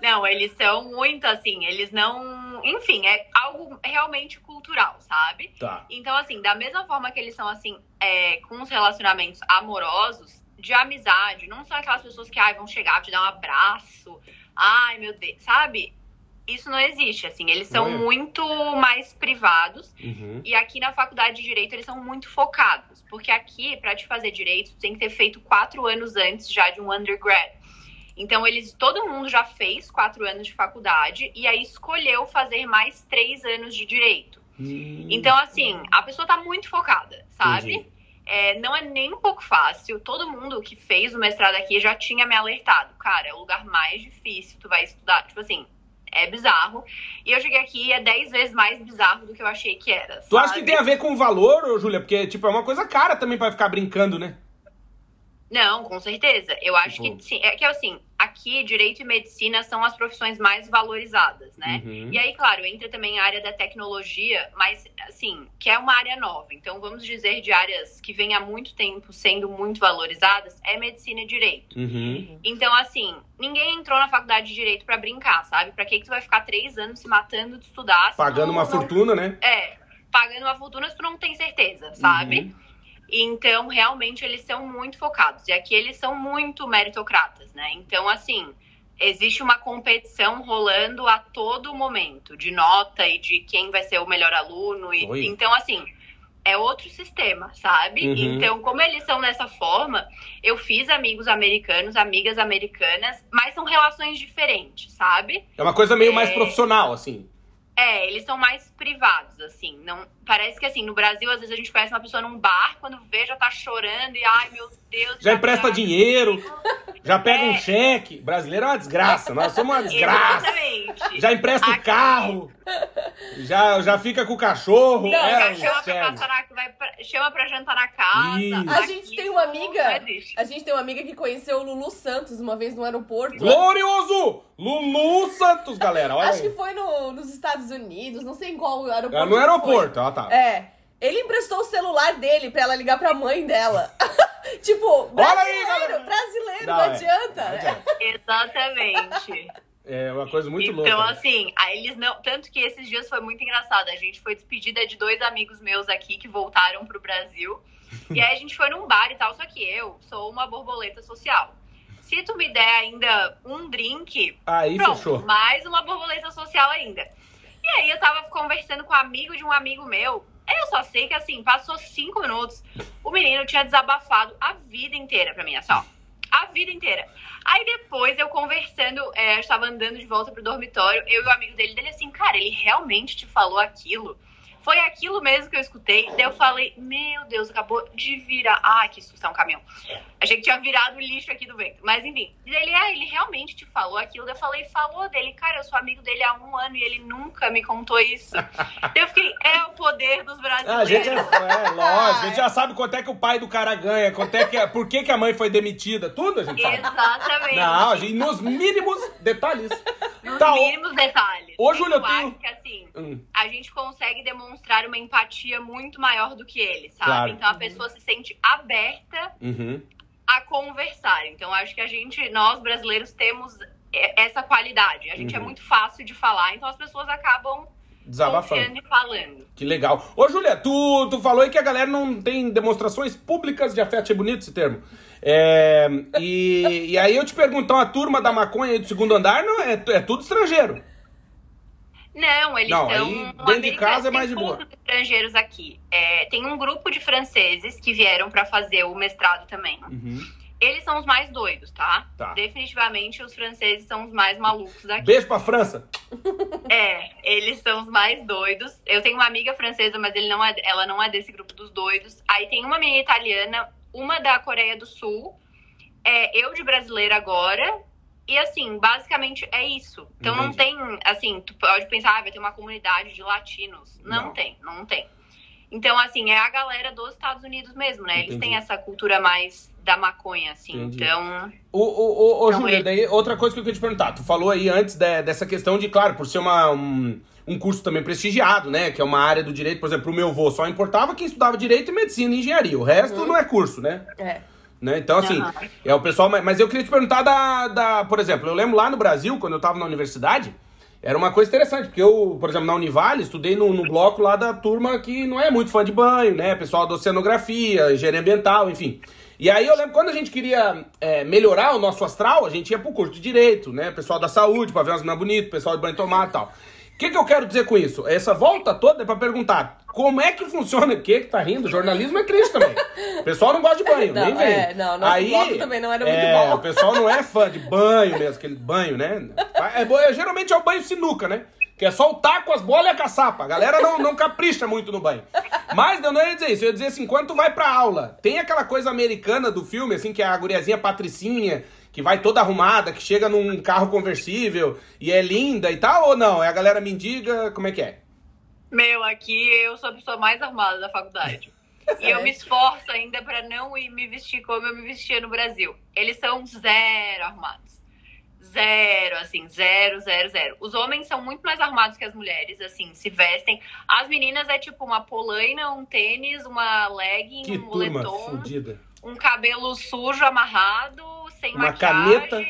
Não, eles são muito assim, eles não. Enfim, é algo realmente cultural, sabe? Tá. Então, assim, da mesma forma que eles são, assim, é, com os relacionamentos amorosos, de amizade, não são aquelas pessoas que ai, vão chegar, te dar um abraço, ai, meu Deus, sabe? Isso não existe, assim, eles são é. muito mais privados. Uhum. E aqui na faculdade de Direito eles são muito focados. Porque aqui, pra te fazer direito, tu tem que ter feito quatro anos antes já de um undergrad. Então, eles, todo mundo já fez quatro anos de faculdade e aí escolheu fazer mais três anos de direito. Hum. Então, assim, a pessoa tá muito focada, sabe? Entendi. É, não é nem um pouco fácil. Todo mundo que fez o mestrado aqui já tinha me alertado. Cara, é o lugar mais difícil, tu vai estudar. Tipo assim, é bizarro. E eu cheguei aqui e é dez vezes mais bizarro do que eu achei que era. Tu acha que sabe? tem a ver com o valor, Júlia? Porque, tipo, é uma coisa cara também pra ficar brincando, né? Não, com certeza. Eu acho Tipo- que sim. É que assim, aqui direito e medicina são as profissões mais valorizadas, né? Uhum. E aí, claro, entra também a área da tecnologia, mas assim, que é uma área nova. Então, vamos dizer de áreas que vêm há muito tempo sendo muito valorizadas, é medicina e direito. Uhum. Então, assim, ninguém entrou na faculdade de direito pra brincar, sabe? Pra que que tu vai ficar três anos se matando de estudar? Pagando tu uma não- fortuna, né? É, pagando uma fortuna se tu não tem certeza, sabe? Uhum. Então, realmente, eles são muito focados. E aqui eles são muito meritocratas, né? Então, assim, existe uma competição rolando a todo momento, de nota e de quem vai ser o melhor aluno. E, Oi. então, assim, é outro sistema, sabe? Uhum. Então, como eles são dessa forma, eu fiz amigos americanos, amigas americanas, mas são relações diferentes, sabe? É uma coisa meio mais É. profissional, assim. É, eles são mais privados, assim. Não, parece que assim, no Brasil, às vezes a gente conhece uma pessoa num bar, quando vê, já tá chorando e ai meu Deus. Já empresta tá- dinheiro, já pega um É. cheque. Brasileiro é uma desgraça, nós somos uma desgraça. Exatamente. Já empresta o Aqui- carro, já, já fica com o cachorro. Não, é, Já chama pra, passar na, vai pra- chama pra jantar na casa. Isso. A Aqui gente tem uma amiga-. A gente tem uma amiga que conheceu o Lulu Santos uma vez no aeroporto. Glorioso! Lulu Santos, galera. Olha Acho aí. que foi no- nos Estados Unidos, não sei em qual aeroporto. É no aeroporto, tá. É. Ele emprestou o celular dele pra ela ligar pra mãe dela. tipo, Olha aí, brasileiro, brasileiro, Não, não, é. adianta. Não né? adianta. Exatamente. É uma coisa muito então, louca. né? assim, aí eles não. Tanto que esses dias foi muito engraçado. A gente foi despedida de dois amigos meus aqui que voltaram pro Brasil. E aí a gente foi num bar e tal, só que eu sou uma borboleta social. Se tu me der ainda um drink, Aí pronto, fechou. mais uma borboleta social ainda. E aí eu tava conversando com um amigo de um amigo meu. Eu só sei que assim, passou cinco minutos, o menino tinha desabafado a vida inteira pra mim, assim, ó. A vida inteira. Aí depois eu conversando, é, eu estava andando de volta pro dormitório, eu e o amigo dele, dele assim, cara, ele realmente te falou aquilo? Foi aquilo mesmo que eu escutei. Daí eu falei, meu Deus, acabou de virar. Ai, que susto, é um caminhão. Achei que tinha virado o lixo aqui do vento. Mas enfim. E ele, ah, ele realmente te falou aquilo. Daí eu falei, falou dele. Cara, eu sou amigo dele há um ano e ele nunca me contou isso. Daí eu fiquei, é o poder dos Ah, a brasileiros. gente é, é lógico, a gente já sabe quanto é que o pai do cara ganha, quanto é que é, por que, que a mãe foi demitida, tudo a gente sabe. Exatamente. Não, a gente, nos mínimos detalhes. Nos Tá, mínimos detalhes. Ô, Júlia, eu eu tenho- acho que assim, Hum, a gente consegue demonstrar uma empatia muito maior do que ele, sabe? Claro. Então a pessoa se sente aberta uhum. a conversar. Então acho que a gente, nós brasileiros, temos essa qualidade. A gente é Uhum. muito fácil de falar, então as pessoas acabam Desabafando. e falando. Que legal. Ô, Júlia, tu, tu falou aí que a galera não tem demonstrações públicas de afeto. Achei bonito esse termo. É, e, e aí eu te pergunto, então a turma da maconha aí do segundo andar não é, é tudo estrangeiro? Não, eles Não, são. aí dentro de casa é mais de boa. estrangeiros aqui. É, tem um grupo de franceses que vieram pra fazer o mestrado também. Eles são os mais doidos, tá? Tá. Definitivamente os franceses são os mais malucos daqui. Beijo pra França. É, eles são os mais doidos. Eu tenho uma amiga francesa, mas ele não é, ela não é desse grupo dos doidos. Aí tem uma menina italiana, uma da Coreia do Sul, é, eu de brasileira agora. E assim, basicamente é isso. Então não Entendi. tem, assim, tu pode pensar, ah, vai ter uma comunidade de latinos. Não, Não. tem, não tem. Então, assim, é a galera dos Estados Unidos mesmo, né? Eles Entendi. têm essa cultura mais da maconha, assim. Entendi. Então, Ô, ô, ô, ô Então, Júlia, ele- daí outra coisa que eu queria te perguntar. Tu falou aí antes de- dessa questão de, claro, por ser uma, um, um curso também prestigiado, né? Que é uma área do direito, por exemplo, o meu avô só importava quem estudava direito e medicina e engenharia. O resto não é curso, né? É. né? Então, assim, Aham. é o pessoal. Mas eu queria te perguntar da, da. Por exemplo, eu lembro lá no Brasil, quando eu tava na universidade, era uma coisa interessante, porque eu, por exemplo, na Univale, estudei no, no bloco lá da turma que não é muito fã de banho, né? Pessoal da oceanografia, engenharia ambiental, enfim. E aí eu lembro quando a gente queria é, melhorar o nosso astral, a gente ia pro curso de direito, né? Pessoal da saúde, pra ver umas meninas bonitas, pessoal de banho tomado e tal. O que, que eu quero dizer com isso? Essa volta toda é pra perguntar como é que funciona. O que que tá rindo? Jornalismo é triste também. O pessoal não gosta de banho, Não, nem vem. é, não, nosso bloco também não era muito é, bom. O pessoal não é fã de banho mesmo, aquele banho, né? É, bo- é, geralmente é o banho sinuca, né? Que é só o taco, as bolas e a caçapa. A galera não, não capricha muito no banho. Mas eu não ia dizer isso. Eu ia dizer assim, quando tu vai pra aula, tem aquela coisa americana do filme, assim, que é a guriazinha patricinha, que vai toda arrumada, que chega num carro conversível e é linda e tal, ou não? É a galera mendiga, como é que é? Meu, aqui eu sou a pessoa mais arrumada da faculdade. E eu me esforço ainda pra não ir me vestir como eu me vestia no Brasil. Eles são zero arrumados. Zero, assim, zero, zero, zero. Os homens são muito mais arrumados que as mulheres, assim, se vestem. As meninas é tipo uma polaina, um tênis, uma legging, Que um moletom, fodida. um cabelo sujo, amarrado, sem Uma maquiagem. caneta.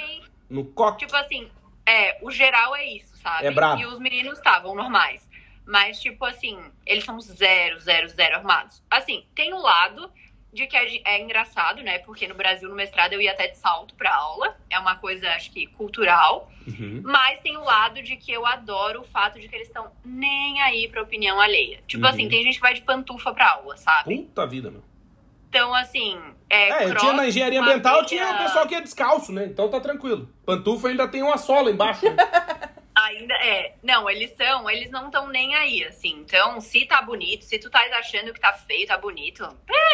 No coque. Tipo assim, é, o geral é isso, sabe? É brabo. E os meninos estavam normais. Mas, tipo assim, eles são zero, zero, zero armados. Assim, tem o lado de que é, é engraçado, né? Porque no Brasil, no mestrado, eu ia até de salto pra aula. É uma coisa, acho que, cultural. Uhum. Mas tem o lado de que eu adoro o fato de que eles estão nem aí pra opinião alheia. Tipo Uhum. assim, tem gente que vai de pantufa pra aula, sabe? Puta vida, meu. Então, assim, é. É, eu cross, tinha na engenharia ambiental, meia- tinha o pessoal que é descalço, né? Então tá tranquilo. Pantufa ainda tem uma sola embaixo. né? Ainda é. Não, eles são, eles não estão nem aí, assim. Então, se tá bonito, se tu tá achando que tá feio, tá bonito,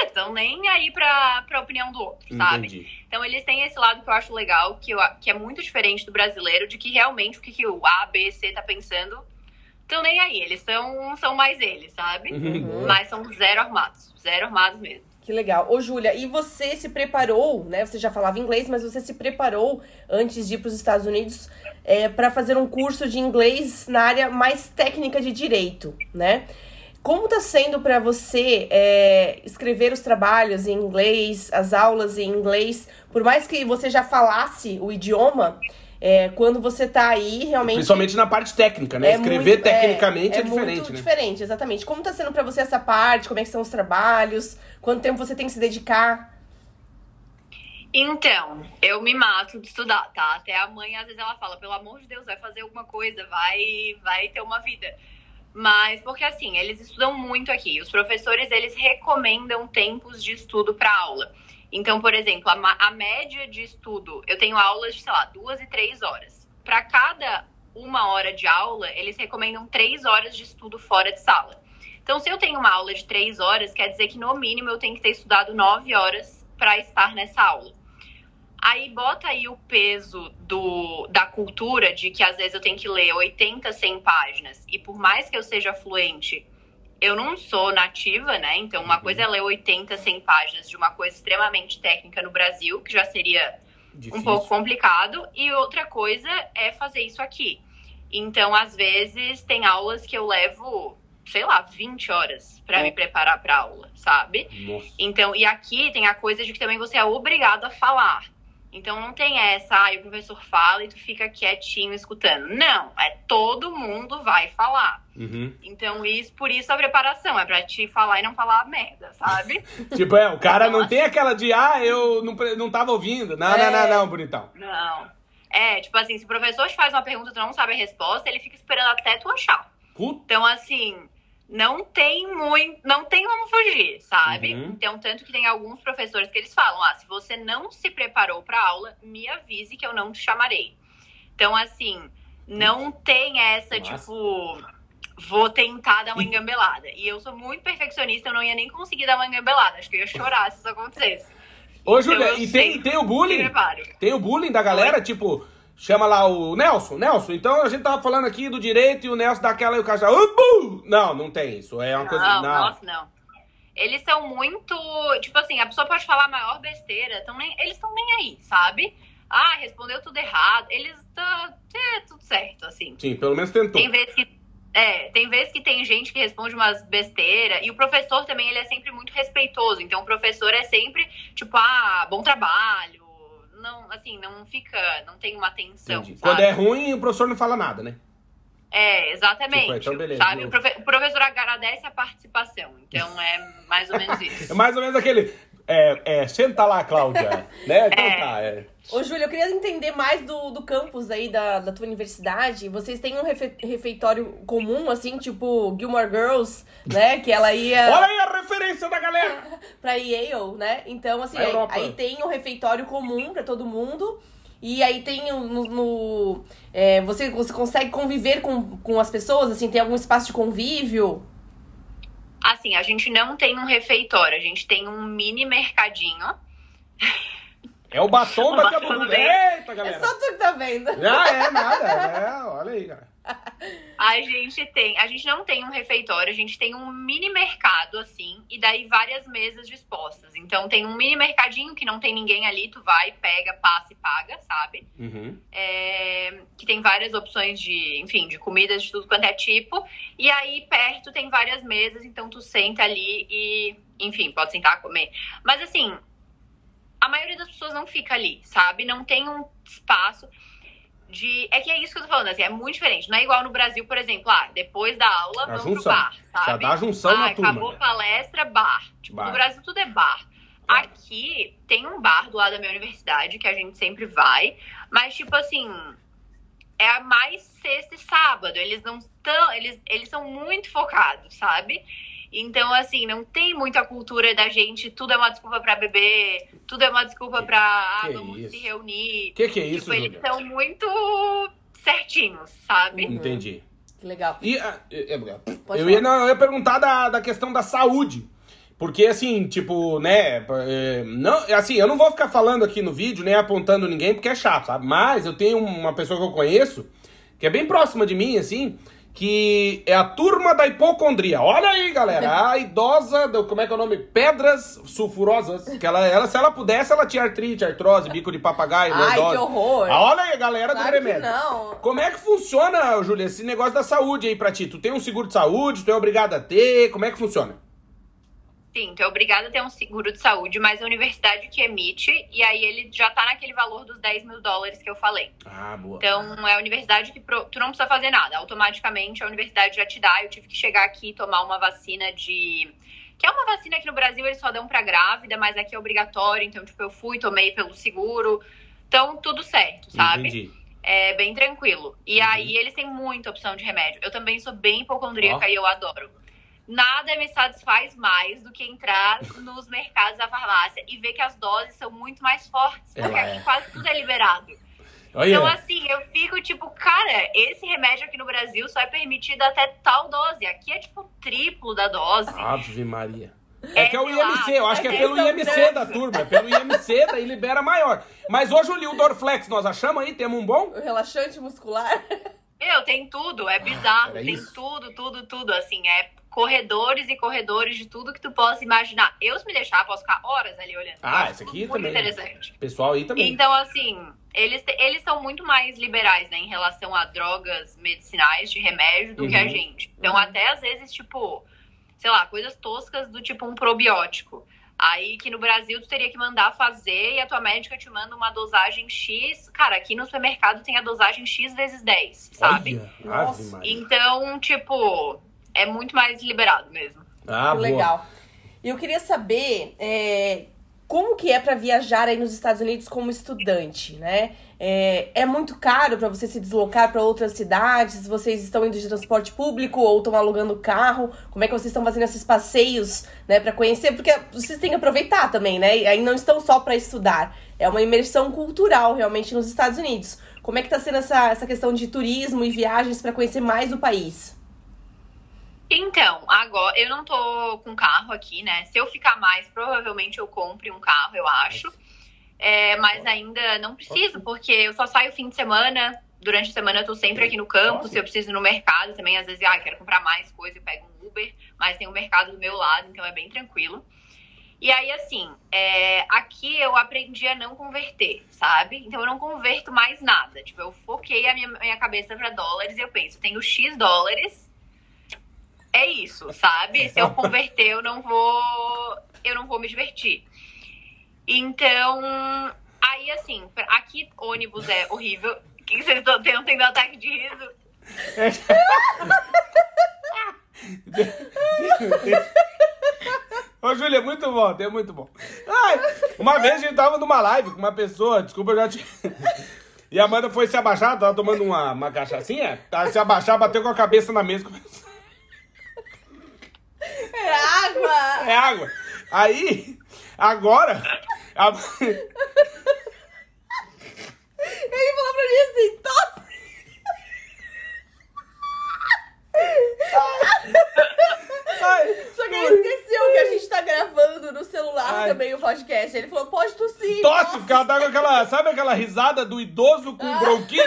é, tão nem aí pra, pra opinião do outro, sabe? Entendi. Então, eles têm esse lado que eu acho legal, que, eu, que é muito diferente do brasileiro, de que realmente o que, que o A, B, C tá pensando, tão nem aí. Eles são, são mais eles, sabe? Uhum. Mas são zero armados. Zero armados mesmo. Que legal. Ô, Júlia, e você se preparou, né? Você já falava inglês, mas você se preparou antes de ir para os Estados Unidos é, para fazer um curso de inglês na área mais técnica de direito, né? Como tá sendo para você é, escrever os trabalhos em inglês, as aulas em inglês, por mais que você já falasse o idioma, é, quando você tá aí realmente Principalmente na parte técnica, né? Escrever muito- tecnicamente é, é diferente, muito né? diferente, exatamente. Como tá sendo pra você essa parte? Como é que são os trabalhos? Quanto tempo você tem que se dedicar? Então, eu me mato de estudar, tá? Até a mãe, às vezes, ela fala, pelo amor de Deus, vai fazer alguma coisa, vai, vai ter uma vida. Mas, porque assim, eles estudam muito aqui. Os professores, eles recomendam tempos de estudo para aula. Então, por exemplo, a, a média de estudo, eu tenho aulas de, sei lá, duas e três horas. Para cada uma hora de aula, eles recomendam três horas de estudo fora de sala. Então, se eu tenho uma aula de três horas, quer dizer que no mínimo eu tenho que ter estudado nove horas para estar nessa aula. Aí bota aí o peso do, da cultura de que às vezes eu tenho que ler 80, 100 páginas. E por mais que eu seja fluente, eu não sou nativa, né? Então uma coisa é ler 80, 100 páginas de uma coisa extremamente técnica no Brasil, que já seria Difícil. um pouco complicado. E outra coisa é fazer isso aqui. Então, às vezes, tem aulas que eu levo, sei lá, 20 horas para É. me preparar para aula, sabe? Nossa. Então, e aqui tem a coisa de que também você é obrigado a falar. Então não tem essa, ah, o professor fala e tu fica quietinho escutando. Não, é todo mundo vai falar. Uhum. Então, isso, por isso a preparação, é pra te falar e não falar merda, sabe? tipo, é, o cara não tem aquela de, ah, eu não, não tava ouvindo. Não, é... não, não, não, bonitão. Não. É, tipo assim, se o professor te faz uma pergunta e tu não sabe a resposta, ele fica esperando até tu achar. Puta. Então, assim, não tem muito, não tem como fugir, sabe? Uhum. Então, tanto que tem alguns professores que eles falam: "Ah, se você não se preparou para aula, me avise que eu não te chamarei". Então, assim, não tem essa Nossa. tipo vou tentar dar uma engambelada. E eu sou muito perfeccionista, eu não ia nem conseguir dar uma engambelada. Acho que eu ia chorar se isso acontecesse. Ô, então, Júlia, e tem, tem o bullying? Tem o bullying da galera, Oi? tipo, chama lá o Nelson. Nelson, então a gente tava falando aqui do direito e o Nelson dá aquela e o. Uh, não, não tem isso. É uma não, coisa. Não, nossa, não. Eles são muito. Tipo assim, a pessoa pode falar a maior besteira, tão nem, eles estão nem aí, sabe? Ah, respondeu tudo errado. Eles tá, é tudo certo, assim. Sim, pelo menos tentou. Tem vezes que. É, tem vezes que tem gente que responde umas besteiras. E o professor também, ele é sempre muito respeitoso. Então, o professor é sempre, tipo, ah, bom trabalho não, assim, não fica, não tem uma tensão. Quando é ruim, o professor não fala nada, né? É, exatamente. Tipo, então beleza, sabe? O, profe o, professor agradece a participação. Então é mais ou menos isso. é mais ou menos aquele. É, é, senta lá, Cláudia. né? Então é. tá, é. Ô, Júlia, eu queria entender mais do, do campus aí da, da tua universidade. Vocês têm um refe, refeitório comum, assim, tipo Gilmore Girls, né? Que ela ia. Olha aí a referência da galera! pra Yale, né? Então, assim, aí, aí, tem um refeitório comum pra todo mundo. E aí tem no. no é, você, você consegue conviver com, com as pessoas, assim, tem algum espaço de convívio? Assim, a gente não tem um refeitório, a gente tem um mini mercadinho. É o batom da Cabudu. Eita, galera. É só tu que tá vendo. Ah, é nada. É, olha aí, cara. A gente tem, a gente não tem um refeitório, a gente tem um mini mercado assim, e daí várias mesas dispostas. Então tem um mini mercadinho que não tem ninguém ali, tu vai, pega, passa e paga, sabe? Uhum. É, que tem várias opções de, enfim, de comidas de tudo quanto é tipo. E aí perto tem várias mesas, então tu senta ali e, enfim, pode sentar comer. Mas assim, a maioria das pessoas não fica ali, sabe? Não tem um espaço de. É que é isso que eu tô falando, assim, é muito diferente. Não é igual no Brasil, por exemplo, ah, depois da aula, a vamos junção. pro bar, sabe? Já dá a junção ah, na turma. Acabou né? palestra, bar. Tipo, bar. no Brasil tudo é bar. Claro. Aqui tem um bar do lado da minha universidade que a gente sempre vai, mas tipo assim, é mais sexta e sábado. Eles não estão, eles, eles são muito focados, sabe? Então, assim, não tem muita cultura da gente, tudo é uma desculpa para beber, tudo é uma desculpa para ah, vamos isso? se reunir. Que que é isso, tipo, eles são muito certinhos, sabe? Uhum. Entendi. Que legal. E, uh, eu, eu, ia, não, eu ia perguntar da, da questão da saúde. Porque, assim, tipo, né, é, não, assim, eu não vou ficar falando aqui no vídeo, nem apontando ninguém, porque é chato, sabe? Mas eu tenho uma pessoa que eu conheço, que é bem próxima de mim, assim, que é a turma da hipocondria. Olha aí, galera, a idosa, do, como é que é o nome? Pedras sulfurosas. Que ela, ela, se ela pudesse, ela tinha artrite, artrose, bico de papagaio, Ai, lordose. que horror. Ah, olha aí, galera claro do remédio. não. Como é que funciona, Júlia, esse negócio da saúde aí pra ti? Tu tem um seguro de saúde, tu é obrigado a ter, como é que funciona? Sim, tu é obrigado a ter um seguro de saúde, mas a universidade que emite, e aí ele já tá naquele valor dos 10 mil dólares que eu falei. Ah, boa. Então é a universidade que pro... tu não precisa fazer nada, automaticamente a universidade já te dá. Eu tive que chegar aqui e tomar uma vacina de. Que é uma vacina que no Brasil eles só dão pra grávida, mas aqui é obrigatório, então, tipo, eu fui, tomei pelo seguro. Então, tudo certo, sabe? Entendi. É bem tranquilo. E uhum. aí eles têm muita opção de remédio. Eu também sou bem hipocondríaca oh. e eu adoro nada me satisfaz mais do que entrar nos mercados da farmácia e ver que as doses são muito mais fortes, porque Ela aqui é. quase tudo é liberado. Olha. Então, assim, eu fico tipo, cara, esse remédio aqui no Brasil só é permitido até tal dose. Aqui é tipo triplo da dose. Ave Maria. É, é que é o IMC, eu acho que é pelo IMC da turma, é pelo IMC, daí libera maior. Mas hoje o Dorflex, nós achamos aí, temos um bom? O relaxante muscular. Meu, tem tudo, é bizarro, ah, tem isso. tudo, tudo, tudo, assim, é corredores e corredores de tudo que tu possa imaginar. Eu, se me deixar, posso ficar horas ali olhando. Ah, esse aqui muito também. Muito interessante. Pessoal aí também. Então, assim, eles, eles são muito mais liberais, né, em relação a drogas medicinais de remédio do uhum. que a uhum. gente. Então, uhum. até às vezes, tipo, sei lá, coisas toscas do tipo um probiótico. Aí que no Brasil tu teria que mandar fazer e a tua médica te manda uma dosagem X. Cara, aqui no supermercado tem a dosagem X vezes 10, sabe? Olha. Então, tipo, é muito mais liberado mesmo. Ah, Que legal. E eu queria saber é, como que é pra viajar aí nos Estados Unidos como estudante, né? É, é muito caro pra você se deslocar pra outras cidades? Vocês estão indo de transporte público ou estão alugando carro? Como é que vocês estão fazendo esses passeios, né, para conhecer? Porque vocês têm que aproveitar também, né? E aí não estão só pra estudar. É uma imersão cultural realmente nos Estados Unidos. Como é que tá sendo essa, essa questão de turismo e viagens pra conhecer mais o país? Então, agora eu não tô com carro aqui, né? Se eu ficar mais, provavelmente eu compre um carro, eu acho. É, mas ainda não preciso, porque eu só saio fim de semana. Durante a semana eu tô sempre aqui no campo. Se eu preciso ir no mercado também, às vezes, ah, quero comprar mais coisa, eu pego um Uber, mas tem o mercado do meu lado, então é bem tranquilo. E aí, assim, é, aqui eu aprendi a não converter, sabe? Então eu não converto mais nada. Tipo, eu foquei a minha, minha cabeça pra dólares e eu penso, tenho X dólares, é isso, sabe? Se eu converter, eu não vou. Eu não vou me divertir. Então, aí assim, aqui ônibus é horrível. O que vocês estão tendo, tendo ataque de riso? Ô, Júlia, muito bom, é muito bom. Ai, uma vez a gente tava numa live com uma pessoa, desculpa, eu já te. E a Amanda foi se abaixar, tava tomando uma, uma cachaçinha, tava se abaixar, bateu com a cabeça na mesa. começou- É água! É água. Aí, agora. A- Ele falou pra mim assim, tosse! Ai, Só que ele esqueceu que a gente tá gravando no celular Ai. também o podcast. Ele falou, pode tossir. tosse, porque ela tá com aquela. Sabe aquela risada do idoso com bronquite?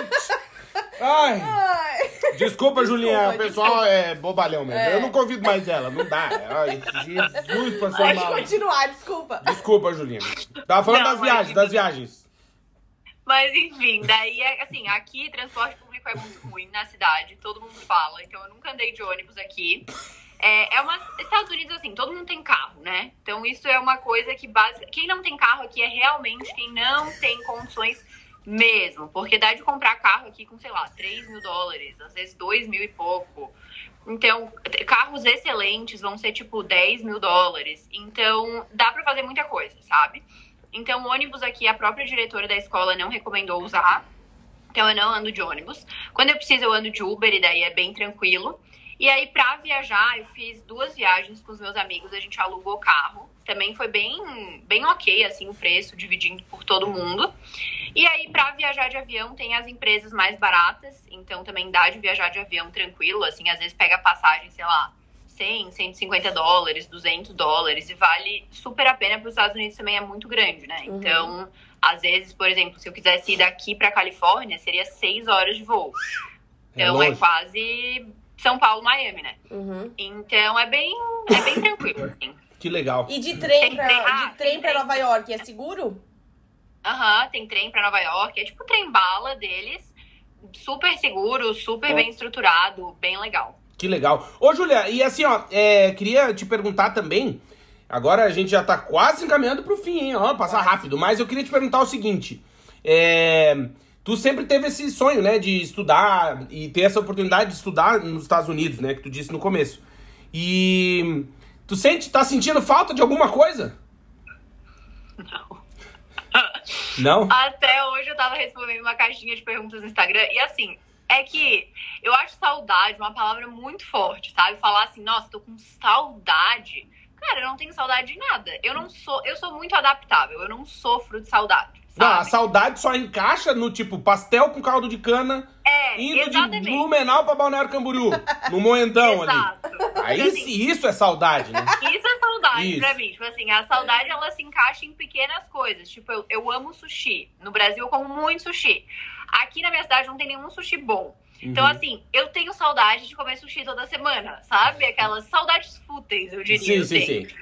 Ai. Ai. Desculpa, Julinha, o pessoal é bobalhão mesmo. É. Eu não convido mais ela, não dá. Ai, Jesus, pra ser Pode mal. continuar, desculpa. Desculpa, Julinha. Tava falando Não, das mas- viagens, das viagens. Mas enfim, daí é assim, aqui transporte público é muito ruim na cidade, todo mundo fala, então eu nunca andei de ônibus aqui. É, é uma. Estados Unidos, assim, todo mundo tem carro, né? Então isso é uma coisa que básica. Quem não tem carro aqui é realmente quem não tem condições mesmo. Porque dá de comprar carro aqui com, sei lá, 3 mil dólares, às vezes 2 mil e pouco. Então, carros excelentes vão ser tipo 10 mil dólares. Então, dá pra fazer muita coisa, sabe? Então, ônibus aqui, a própria diretora da escola não recomendou usar. Então, eu não ando de ônibus. Quando eu preciso, eu ando de Uber, e daí é bem tranquilo. E aí, pra viajar, eu fiz duas viagens com os meus amigos, a gente alugou carro. Também foi bem, bem ok, assim, o preço, dividindo por todo mundo. E aí, pra viajar de avião, tem as empresas mais baratas. Então, também dá de viajar de avião tranquilo. Assim, às vezes pega passagem, sei lá, 100, 150 dólares, 200 dólares. E vale super a pena para os Estados Unidos também é muito grande, né? Uhum. Então, às vezes, por exemplo, se eu quisesse ir daqui pra Califórnia, seria seis horas de voo. É Então, é, longe. quase São Paulo, Miami, né? Uhum. Então, é bem, é bem tranquilo, assim. Que legal. E de trem trem- ah, de trem trem. Nova York, é seguro? Aham, tem trem pra Nova York. É tipo trem bala deles. Super seguro, super bem estruturado, bem legal. Que legal. Ô, Julia, e assim, ó, é, queria te perguntar também. Agora a gente já tá quase encaminhando pro fim, hein? Ó, passar rápido. Mas eu queria te perguntar o seguinte. É, tu sempre teve esse sonho, né, de estudar e ter essa oportunidade de estudar nos Estados Unidos, né, que tu disse no começo. E tu sente, tá sentindo falta de alguma coisa? Não. Não? Até hoje eu tava respondendo uma caixinha de perguntas no Instagram. E assim, é que eu acho saudade uma palavra muito forte, sabe? Falar assim, nossa, tô com saudade. Cara, eu não tenho saudade de nada. Eu não sou, eu sou muito adaptável, eu não sofro de saudade. Não, a Sabe? saudade só encaixa no tipo pastel com caldo de cana, É, indo de exatamente. Blumenau pra Balneário Camboriú, no Moentão ali. Aí assim, sim, isso é saudade, né? Isso é saudade Isso. pra mim. Tipo assim, a saudade ela se encaixa em pequenas coisas. Tipo, eu, eu amo sushi. No Brasil eu como muito sushi. Aqui na minha cidade não tem nenhum sushi bom. Então, Uhum. assim, eu tenho saudade de comer sushi toda semana, sabe? Aquelas saudades fúteis, eu diria. Sim, eu sim, tenho. sim.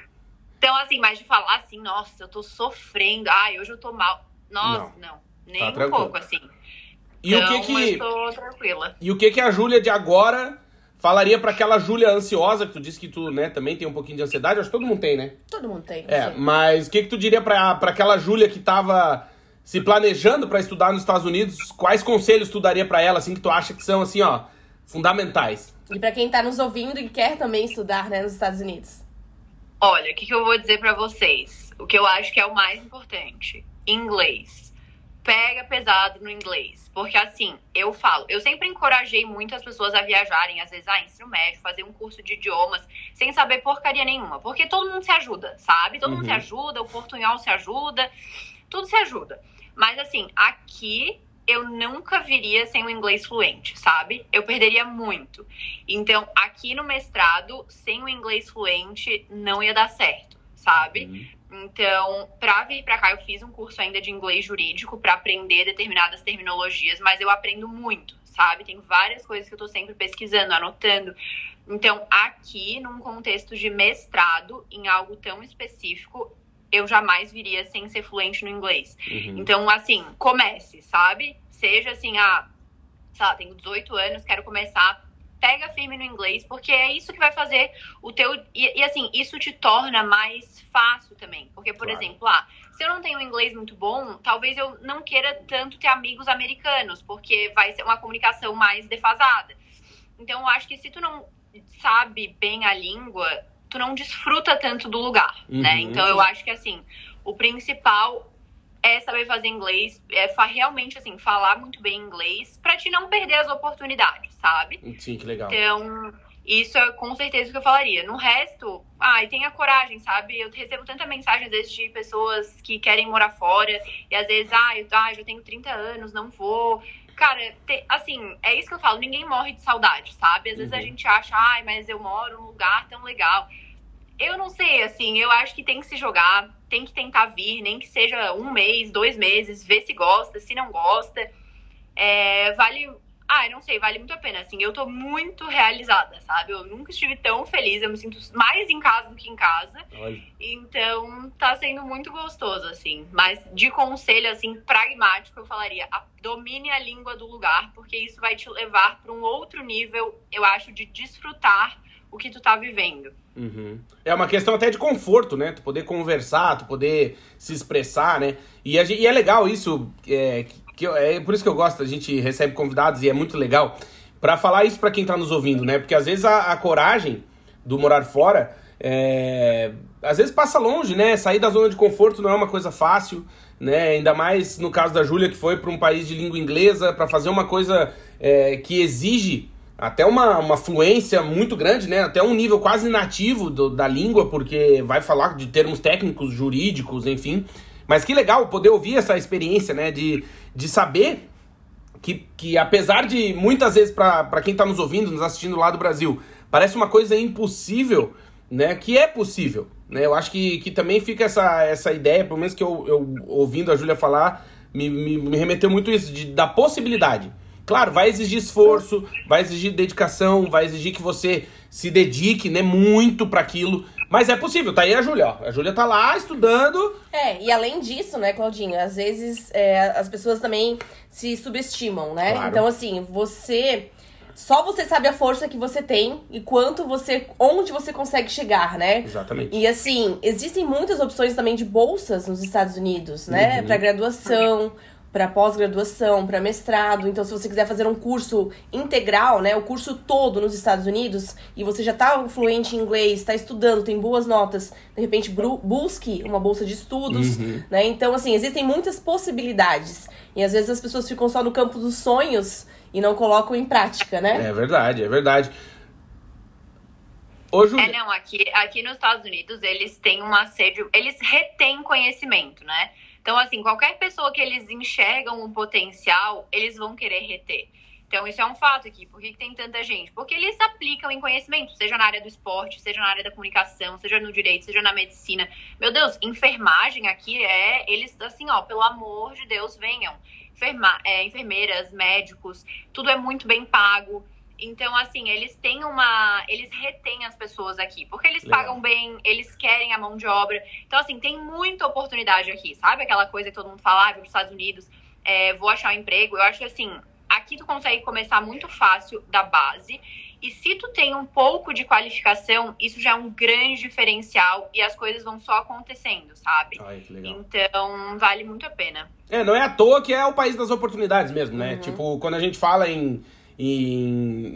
Então, assim, mas de falar assim, nossa, eu tô sofrendo. Ai, hoje eu tô mal. Nossa, não. Nem Tá um tranquilo. pouco, assim. E o então, que que eu tô tranquila. e o que que a Júlia de agora falaria para aquela Júlia ansiosa, que tu disse que tu, né, também tem um pouquinho de ansiedade, acho que todo mundo tem, né? Todo mundo tem. É, mas o que, que tu diria para aquela Júlia que tava se planejando para estudar nos Estados Unidos? Quais conselhos tu daria para ela, assim, que tu acha que são, assim, ó, fundamentais? E para quem tá nos ouvindo e quer também estudar, né, nos Estados Unidos? Olha, o que, que eu vou dizer para vocês? O que eu acho que é o mais importante: inglês pega pesado no inglês. Porque assim, eu falo, eu sempre encorajei muito as pessoas a viajarem, às vezes, ah, ensino médio, fazer um curso de idiomas, sem saber porcaria nenhuma. Porque todo mundo se ajuda, sabe? Todo uhum. mundo se ajuda, o portunhol se ajuda, tudo se ajuda. Mas assim, aqui eu nunca viria sem o inglês fluente, sabe? Eu perderia muito. Então, aqui no mestrado, sem o inglês fluente, não ia dar certo, sabe? Uhum. Então, para vir para cá, eu fiz um curso ainda de inglês jurídico para aprender determinadas terminologias, mas eu aprendo muito, sabe? Tem várias coisas que eu tô sempre pesquisando, anotando. Então, aqui, num contexto de mestrado, em algo tão específico, eu jamais viria sem ser fluente no inglês. Uhum. Então, assim, comece, sabe? Seja assim, ah, sei lá, tenho 18 anos, quero começar pega firme no inglês, porque é isso que vai fazer o teu. E, e assim, isso te torna mais fácil também. Porque, por claro. exemplo, ah, se eu não tenho inglês muito bom, talvez eu não queira tanto ter amigos americanos, porque vai ser uma comunicação mais defasada. Então, eu acho que se tu não sabe bem a língua, tu não desfruta tanto do lugar, né? uhum, né? Então, eu acho que assim, o principal é saber fazer inglês, é realmente assim, falar muito bem inglês, para te não perder as oportunidades, sabe? Sim, que legal. Então, isso é com certeza o que eu falaria. No resto, ai, tenha coragem, sabe? Eu recebo tanta mensagem às vezes de pessoas que querem morar fora e às vezes, ai, ah, eu tenho 30 anos, não vou. Cara, te, assim, é isso que eu falo, ninguém morre de saudade, sabe? Às vezes uhum. a gente acha, ai, mas eu moro num lugar tão legal. Eu não sei, assim, eu acho que tem que se jogar, tem que tentar vir, nem que seja um mês, dois meses, ver se gosta, se não gosta. É, vale. Ah, eu não sei, vale muito a pena. Assim, eu tô muito realizada, sabe? Eu nunca estive tão feliz, eu me sinto mais em casa do que em casa. Oi. Então, tá sendo muito gostoso, assim. Mas de conselho, assim, pragmático, eu falaria: domine a língua do lugar, porque isso vai te levar para um outro nível, eu acho, de desfrutar o que tu tá vivendo. Uhum. É uma questão até de conforto, né? Tu poder conversar, tu poder se expressar, né? E, a, e é legal isso, é, que, é por isso que eu gosto, a gente recebe convidados e é muito legal para falar isso para quem tá nos ouvindo, né? Porque às vezes a, a coragem do morar fora, é, às vezes passa longe, né? Sair da zona de conforto não é uma coisa fácil, né? Ainda mais no caso da Júlia, que foi para um país de língua inglesa, para fazer uma coisa é, que exige até uma, uma fluência muito grande, né? Até um nível quase nativo do, da língua, porque vai falar de termos técnicos, jurídicos, enfim. Mas que legal poder ouvir essa experiência, né? De, de saber que, que apesar de muitas vezes, para quem está nos ouvindo, nos assistindo lá do Brasil, parece uma coisa impossível, né? Que é possível. Né? Eu acho que, que também fica essa, essa ideia, pelo menos que eu, eu ouvindo a Júlia falar, me, me, me remeteu muito isso, de, da possibilidade. Claro, vai exigir esforço, vai exigir dedicação, vai exigir que você se dedique, né, muito para aquilo. Mas é possível, tá aí a Júlia, ó. A Júlia tá lá estudando. É, e além disso, né, Claudinho, às vezes é, as pessoas também se subestimam, né? Claro. Então, assim, você. Só você sabe a força que você tem e quanto você. onde você consegue chegar, né? Exatamente. E assim, existem muitas opções também de bolsas nos Estados Unidos, né? Uhum. Pra graduação para pós-graduação, para mestrado. Então, se você quiser fazer um curso integral, né, o curso todo nos Estados Unidos, e você já está fluente em inglês, está estudando, tem boas notas, de repente busque uma bolsa de estudos, uhum. né? Então, assim, existem muitas possibilidades. E às vezes as pessoas ficam só no campo dos sonhos e não colocam em prática, né? É verdade, é verdade. Ô, É, não, aqui, aqui nos Estados Unidos eles têm uma sede, eles retêm conhecimento, né? Então, assim, qualquer pessoa que eles enxergam um potencial, eles vão querer reter. Então, isso é um fato aqui. Por que, que, tem tanta gente? Porque eles aplicam em conhecimento, seja na área do esporte, seja na área da comunicação, seja no direito, seja na medicina. Meu Deus, enfermagem aqui é. Eles, assim, ó, pelo amor de Deus, venham. Enferma, é, enfermeiras, médicos, tudo é muito bem pago. Então, assim, eles têm uma. Eles retêm as pessoas aqui. Porque eles Legal. pagam bem, eles querem a mão de obra. Então, assim, tem muita oportunidade aqui. Sabe aquela coisa que todo mundo fala, ah, vou para os Estados Unidos, é, vou achar um emprego? Eu acho que, assim, aqui tu consegue começar muito fácil da base. E se tu tem um pouco de qualificação, isso já é um grande diferencial e as coisas vão só acontecendo, sabe? Ai, que legal. Então, vale muito a pena. É, não é à toa que é o país das oportunidades mesmo, né? Tipo, quando a gente fala em, em,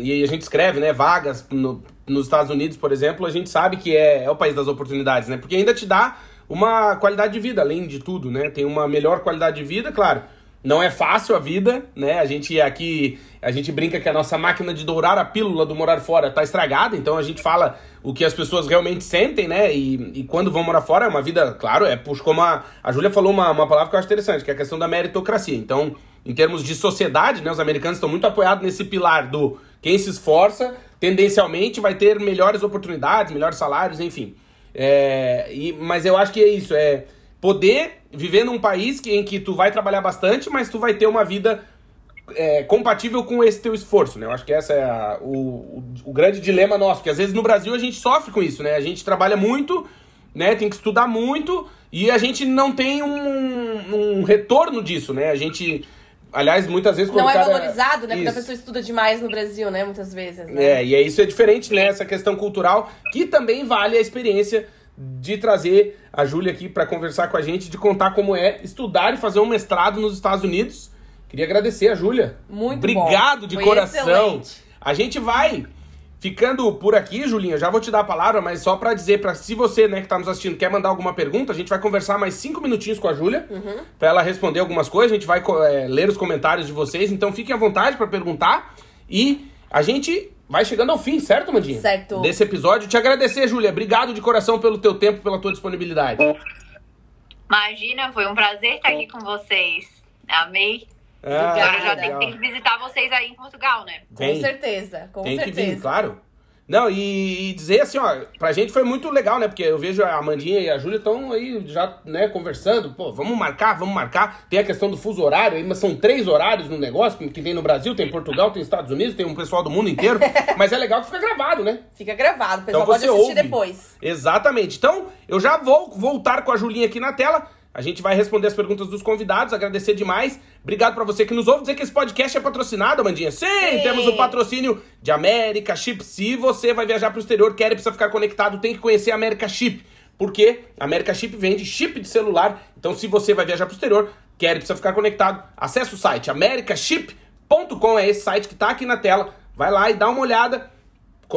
em- E a gente escreve, né? Vagas no- nos Estados Unidos, por exemplo, a gente sabe que é, é o país das oportunidades, né? Porque ainda te dá uma qualidade de vida, além de tudo, né? Tem uma melhor qualidade de vida, claro. Não é fácil a vida, né? A gente aqui, a gente brinca que a nossa máquina de dourar a pílula do morar fora tá estragada, então a gente fala o que as pessoas realmente sentem, né? E, e quando vão morar fora é uma vida, claro, é puxa, como a, a Júlia falou uma, uma palavra que eu acho interessante, que é a questão da meritocracia. Então, em termos de sociedade, né? Os americanos estão muito apoiados nesse pilar do quem se esforça, tendencialmente vai ter melhores oportunidades, melhores salários, enfim. É, e, mas eu acho que é isso, é poder viver num país que, em que tu vai trabalhar bastante, mas tu vai ter uma vida é, compatível com esse teu esforço, né? Eu acho que essa é a- o, o, o grande dilema nosso, porque às vezes no Brasil a gente sofre com isso, né? A gente trabalha muito, né? Tem que estudar muito e a gente não tem um, um retorno disso, né? A gente, aliás, muitas vezes quando Não é cara- valorizado, né? Quando a Isso. pessoa estuda demais no Brasil, né? Muitas vezes, né? É, e é isso é diferente, né? Essa questão cultural, que também vale a experiência de trazer a Júlia aqui para conversar com a gente, de contar como é estudar e fazer um mestrado nos Estados Unidos. Queria agradecer a Júlia. Muito Obrigado bom. de Foi coração. excelente. A gente vai ficando por aqui, Julinha. Já vou te dar a palavra, mas só para dizer, para se você, né, que tá nos assistindo, quer mandar alguma pergunta, a gente vai conversar mais cinco minutinhos com a Júlia Uhum. para ela responder algumas coisas. A gente vai é, ler os comentários de vocês, então fiquem à vontade para perguntar e a gente vai chegando ao fim, certo, Mandinha? Certo. Desse episódio. Te agradecer, Júlia. Obrigado de coração pelo teu tempo, pela tua disponibilidade. Imagina, foi um prazer estar aqui com vocês. Amei. Ah, eu já legal. tenho que visitar vocês aí em Portugal, né? Com certeza, com Tem que certeza. vir, claro. Não, e, e dizer assim, ó, pra gente foi muito legal, né? Porque eu vejo a Amandinha e a Júlia estão aí já, né, conversando. Pô, vamos marcar, vamos marcar. Tem a questão do fuso horário aí, mas são três horários no negócio, que tem no Brasil, tem em Portugal, tem nos Estados Unidos, tem um pessoal do mundo inteiro. mas é legal que fica gravado, né? Fica gravado, o pessoal Então pode você assistir ouve. depois. Exatamente. Então, eu já vou voltar com a Julinha aqui na tela. A gente vai responder as perguntas dos convidados, agradecer demais. Obrigado pra você que nos ouve. Dizer que esse podcast é patrocinado, Amandinha. Sim, Sim. temos o patrocínio de América Chip. Se você vai viajar pro exterior, quer e precisa ficar conectado, tem que conhecer a América Chip. Porque a América Chip vende chip de celular. Então, se você vai viajar pro exterior, quer e precisa ficar conectado, acesse o site americaship.com. É esse site que tá aqui na tela. Vai lá e dá uma olhada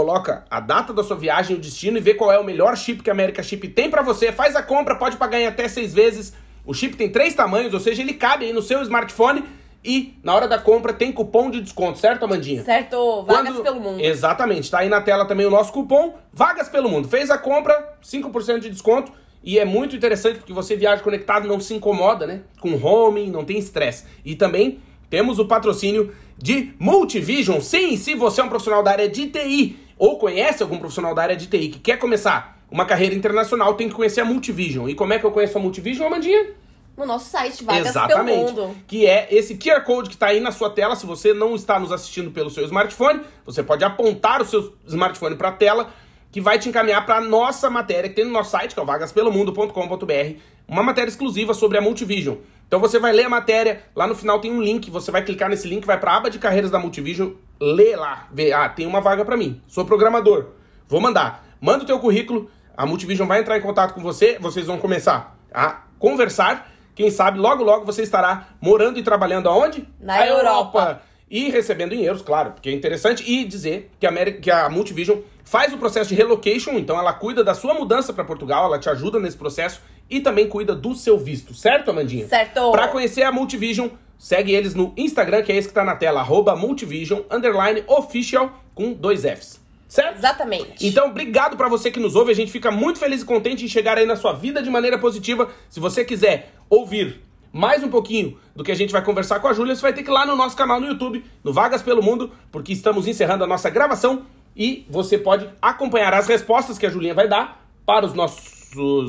coloca a data da sua viagem, o destino e vê qual é o melhor chip que a América Chip tem pra você. Faz a compra, pode pagar em até seis vezes. O chip tem três tamanhos, ou seja, ele cabe aí no seu smartphone e na hora da compra tem cupom de desconto, certo, Amandinha? Certo, vagas Quando- pelo mundo. Exatamente, tá aí na tela também o nosso cupom Vagas pelo Mundo. Fez a compra, 5% de desconto. E é muito interessante porque você viaja conectado, não se incomoda, né? Com roaming, não tem estresse. E também temos o patrocínio de Multivision. Sim, se você é um profissional da área de TI ou conhece algum profissional da área de TI que quer começar uma carreira internacional, tem que conhecer a Multivision. E como é que eu conheço a Multivision, Amandinha? No nosso site, vagas Exatamente. pelo mundo. Que é esse QR Code que está aí na sua tela. Se você não está nos assistindo pelo seu smartphone, você pode apontar o seu smartphone para a tela, que vai te encaminhar para a nossa matéria que tem no nosso site, que é o vagaspelomundo.com.br, uma matéria exclusiva sobre a Multivision. Então você vai ler a matéria, lá no final tem um link, você vai clicar nesse link, vai para a aba de carreiras da Multivision, lê lá, vê, ah, tem uma vaga para mim. Sou programador. Vou mandar. Manda o teu currículo, a Multivision vai entrar em contato com você, vocês vão começar a conversar. Quem sabe logo logo você estará morando e trabalhando aonde? Na Europa. E recebendo em euros, claro, porque é interessante. E dizer que a, que a Multivision faz o processo de relocation, então ela cuida da sua mudança para Portugal, ela te ajuda nesse processo e também cuida do seu visto, certo, Amandinha? Certo. Para conhecer a Multivision, segue eles no Instagram, que é esse que tá na tela, arroba Multivision, underline, official, com dois Fs, certo? Exatamente. Então, obrigado pra você que nos ouve. A gente fica muito feliz e contente em chegar aí na sua vida de maneira positiva. Se você quiser ouvir mais um pouquinho do que a gente vai conversar com a Júlia, você vai ter que ir lá no nosso canal no YouTube, no Vagas pelo Mundo, porque estamos encerrando a nossa gravação e você pode acompanhar as respostas que a Julinha vai dar para os nossos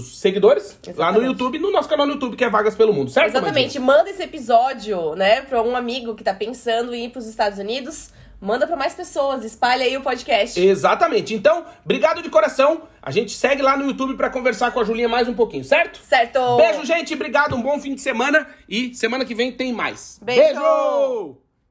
seguidores lá no Exatamente. YouTube, no nosso canal no YouTube, que é Vagas pelo Mundo, certo? Exatamente. Manda esse episódio, né, pra um amigo que tá pensando em ir pros Estados Unidos. Manda pra mais pessoas, espalha aí o podcast. Exatamente. Então, obrigado de coração. A gente segue lá no YouTube pra conversar com a Julinha mais um pouquinho, certo? Certo? Beijo, gente. Obrigado. Um bom fim de semana. E semana que vem tem mais. Beijo. Beijo!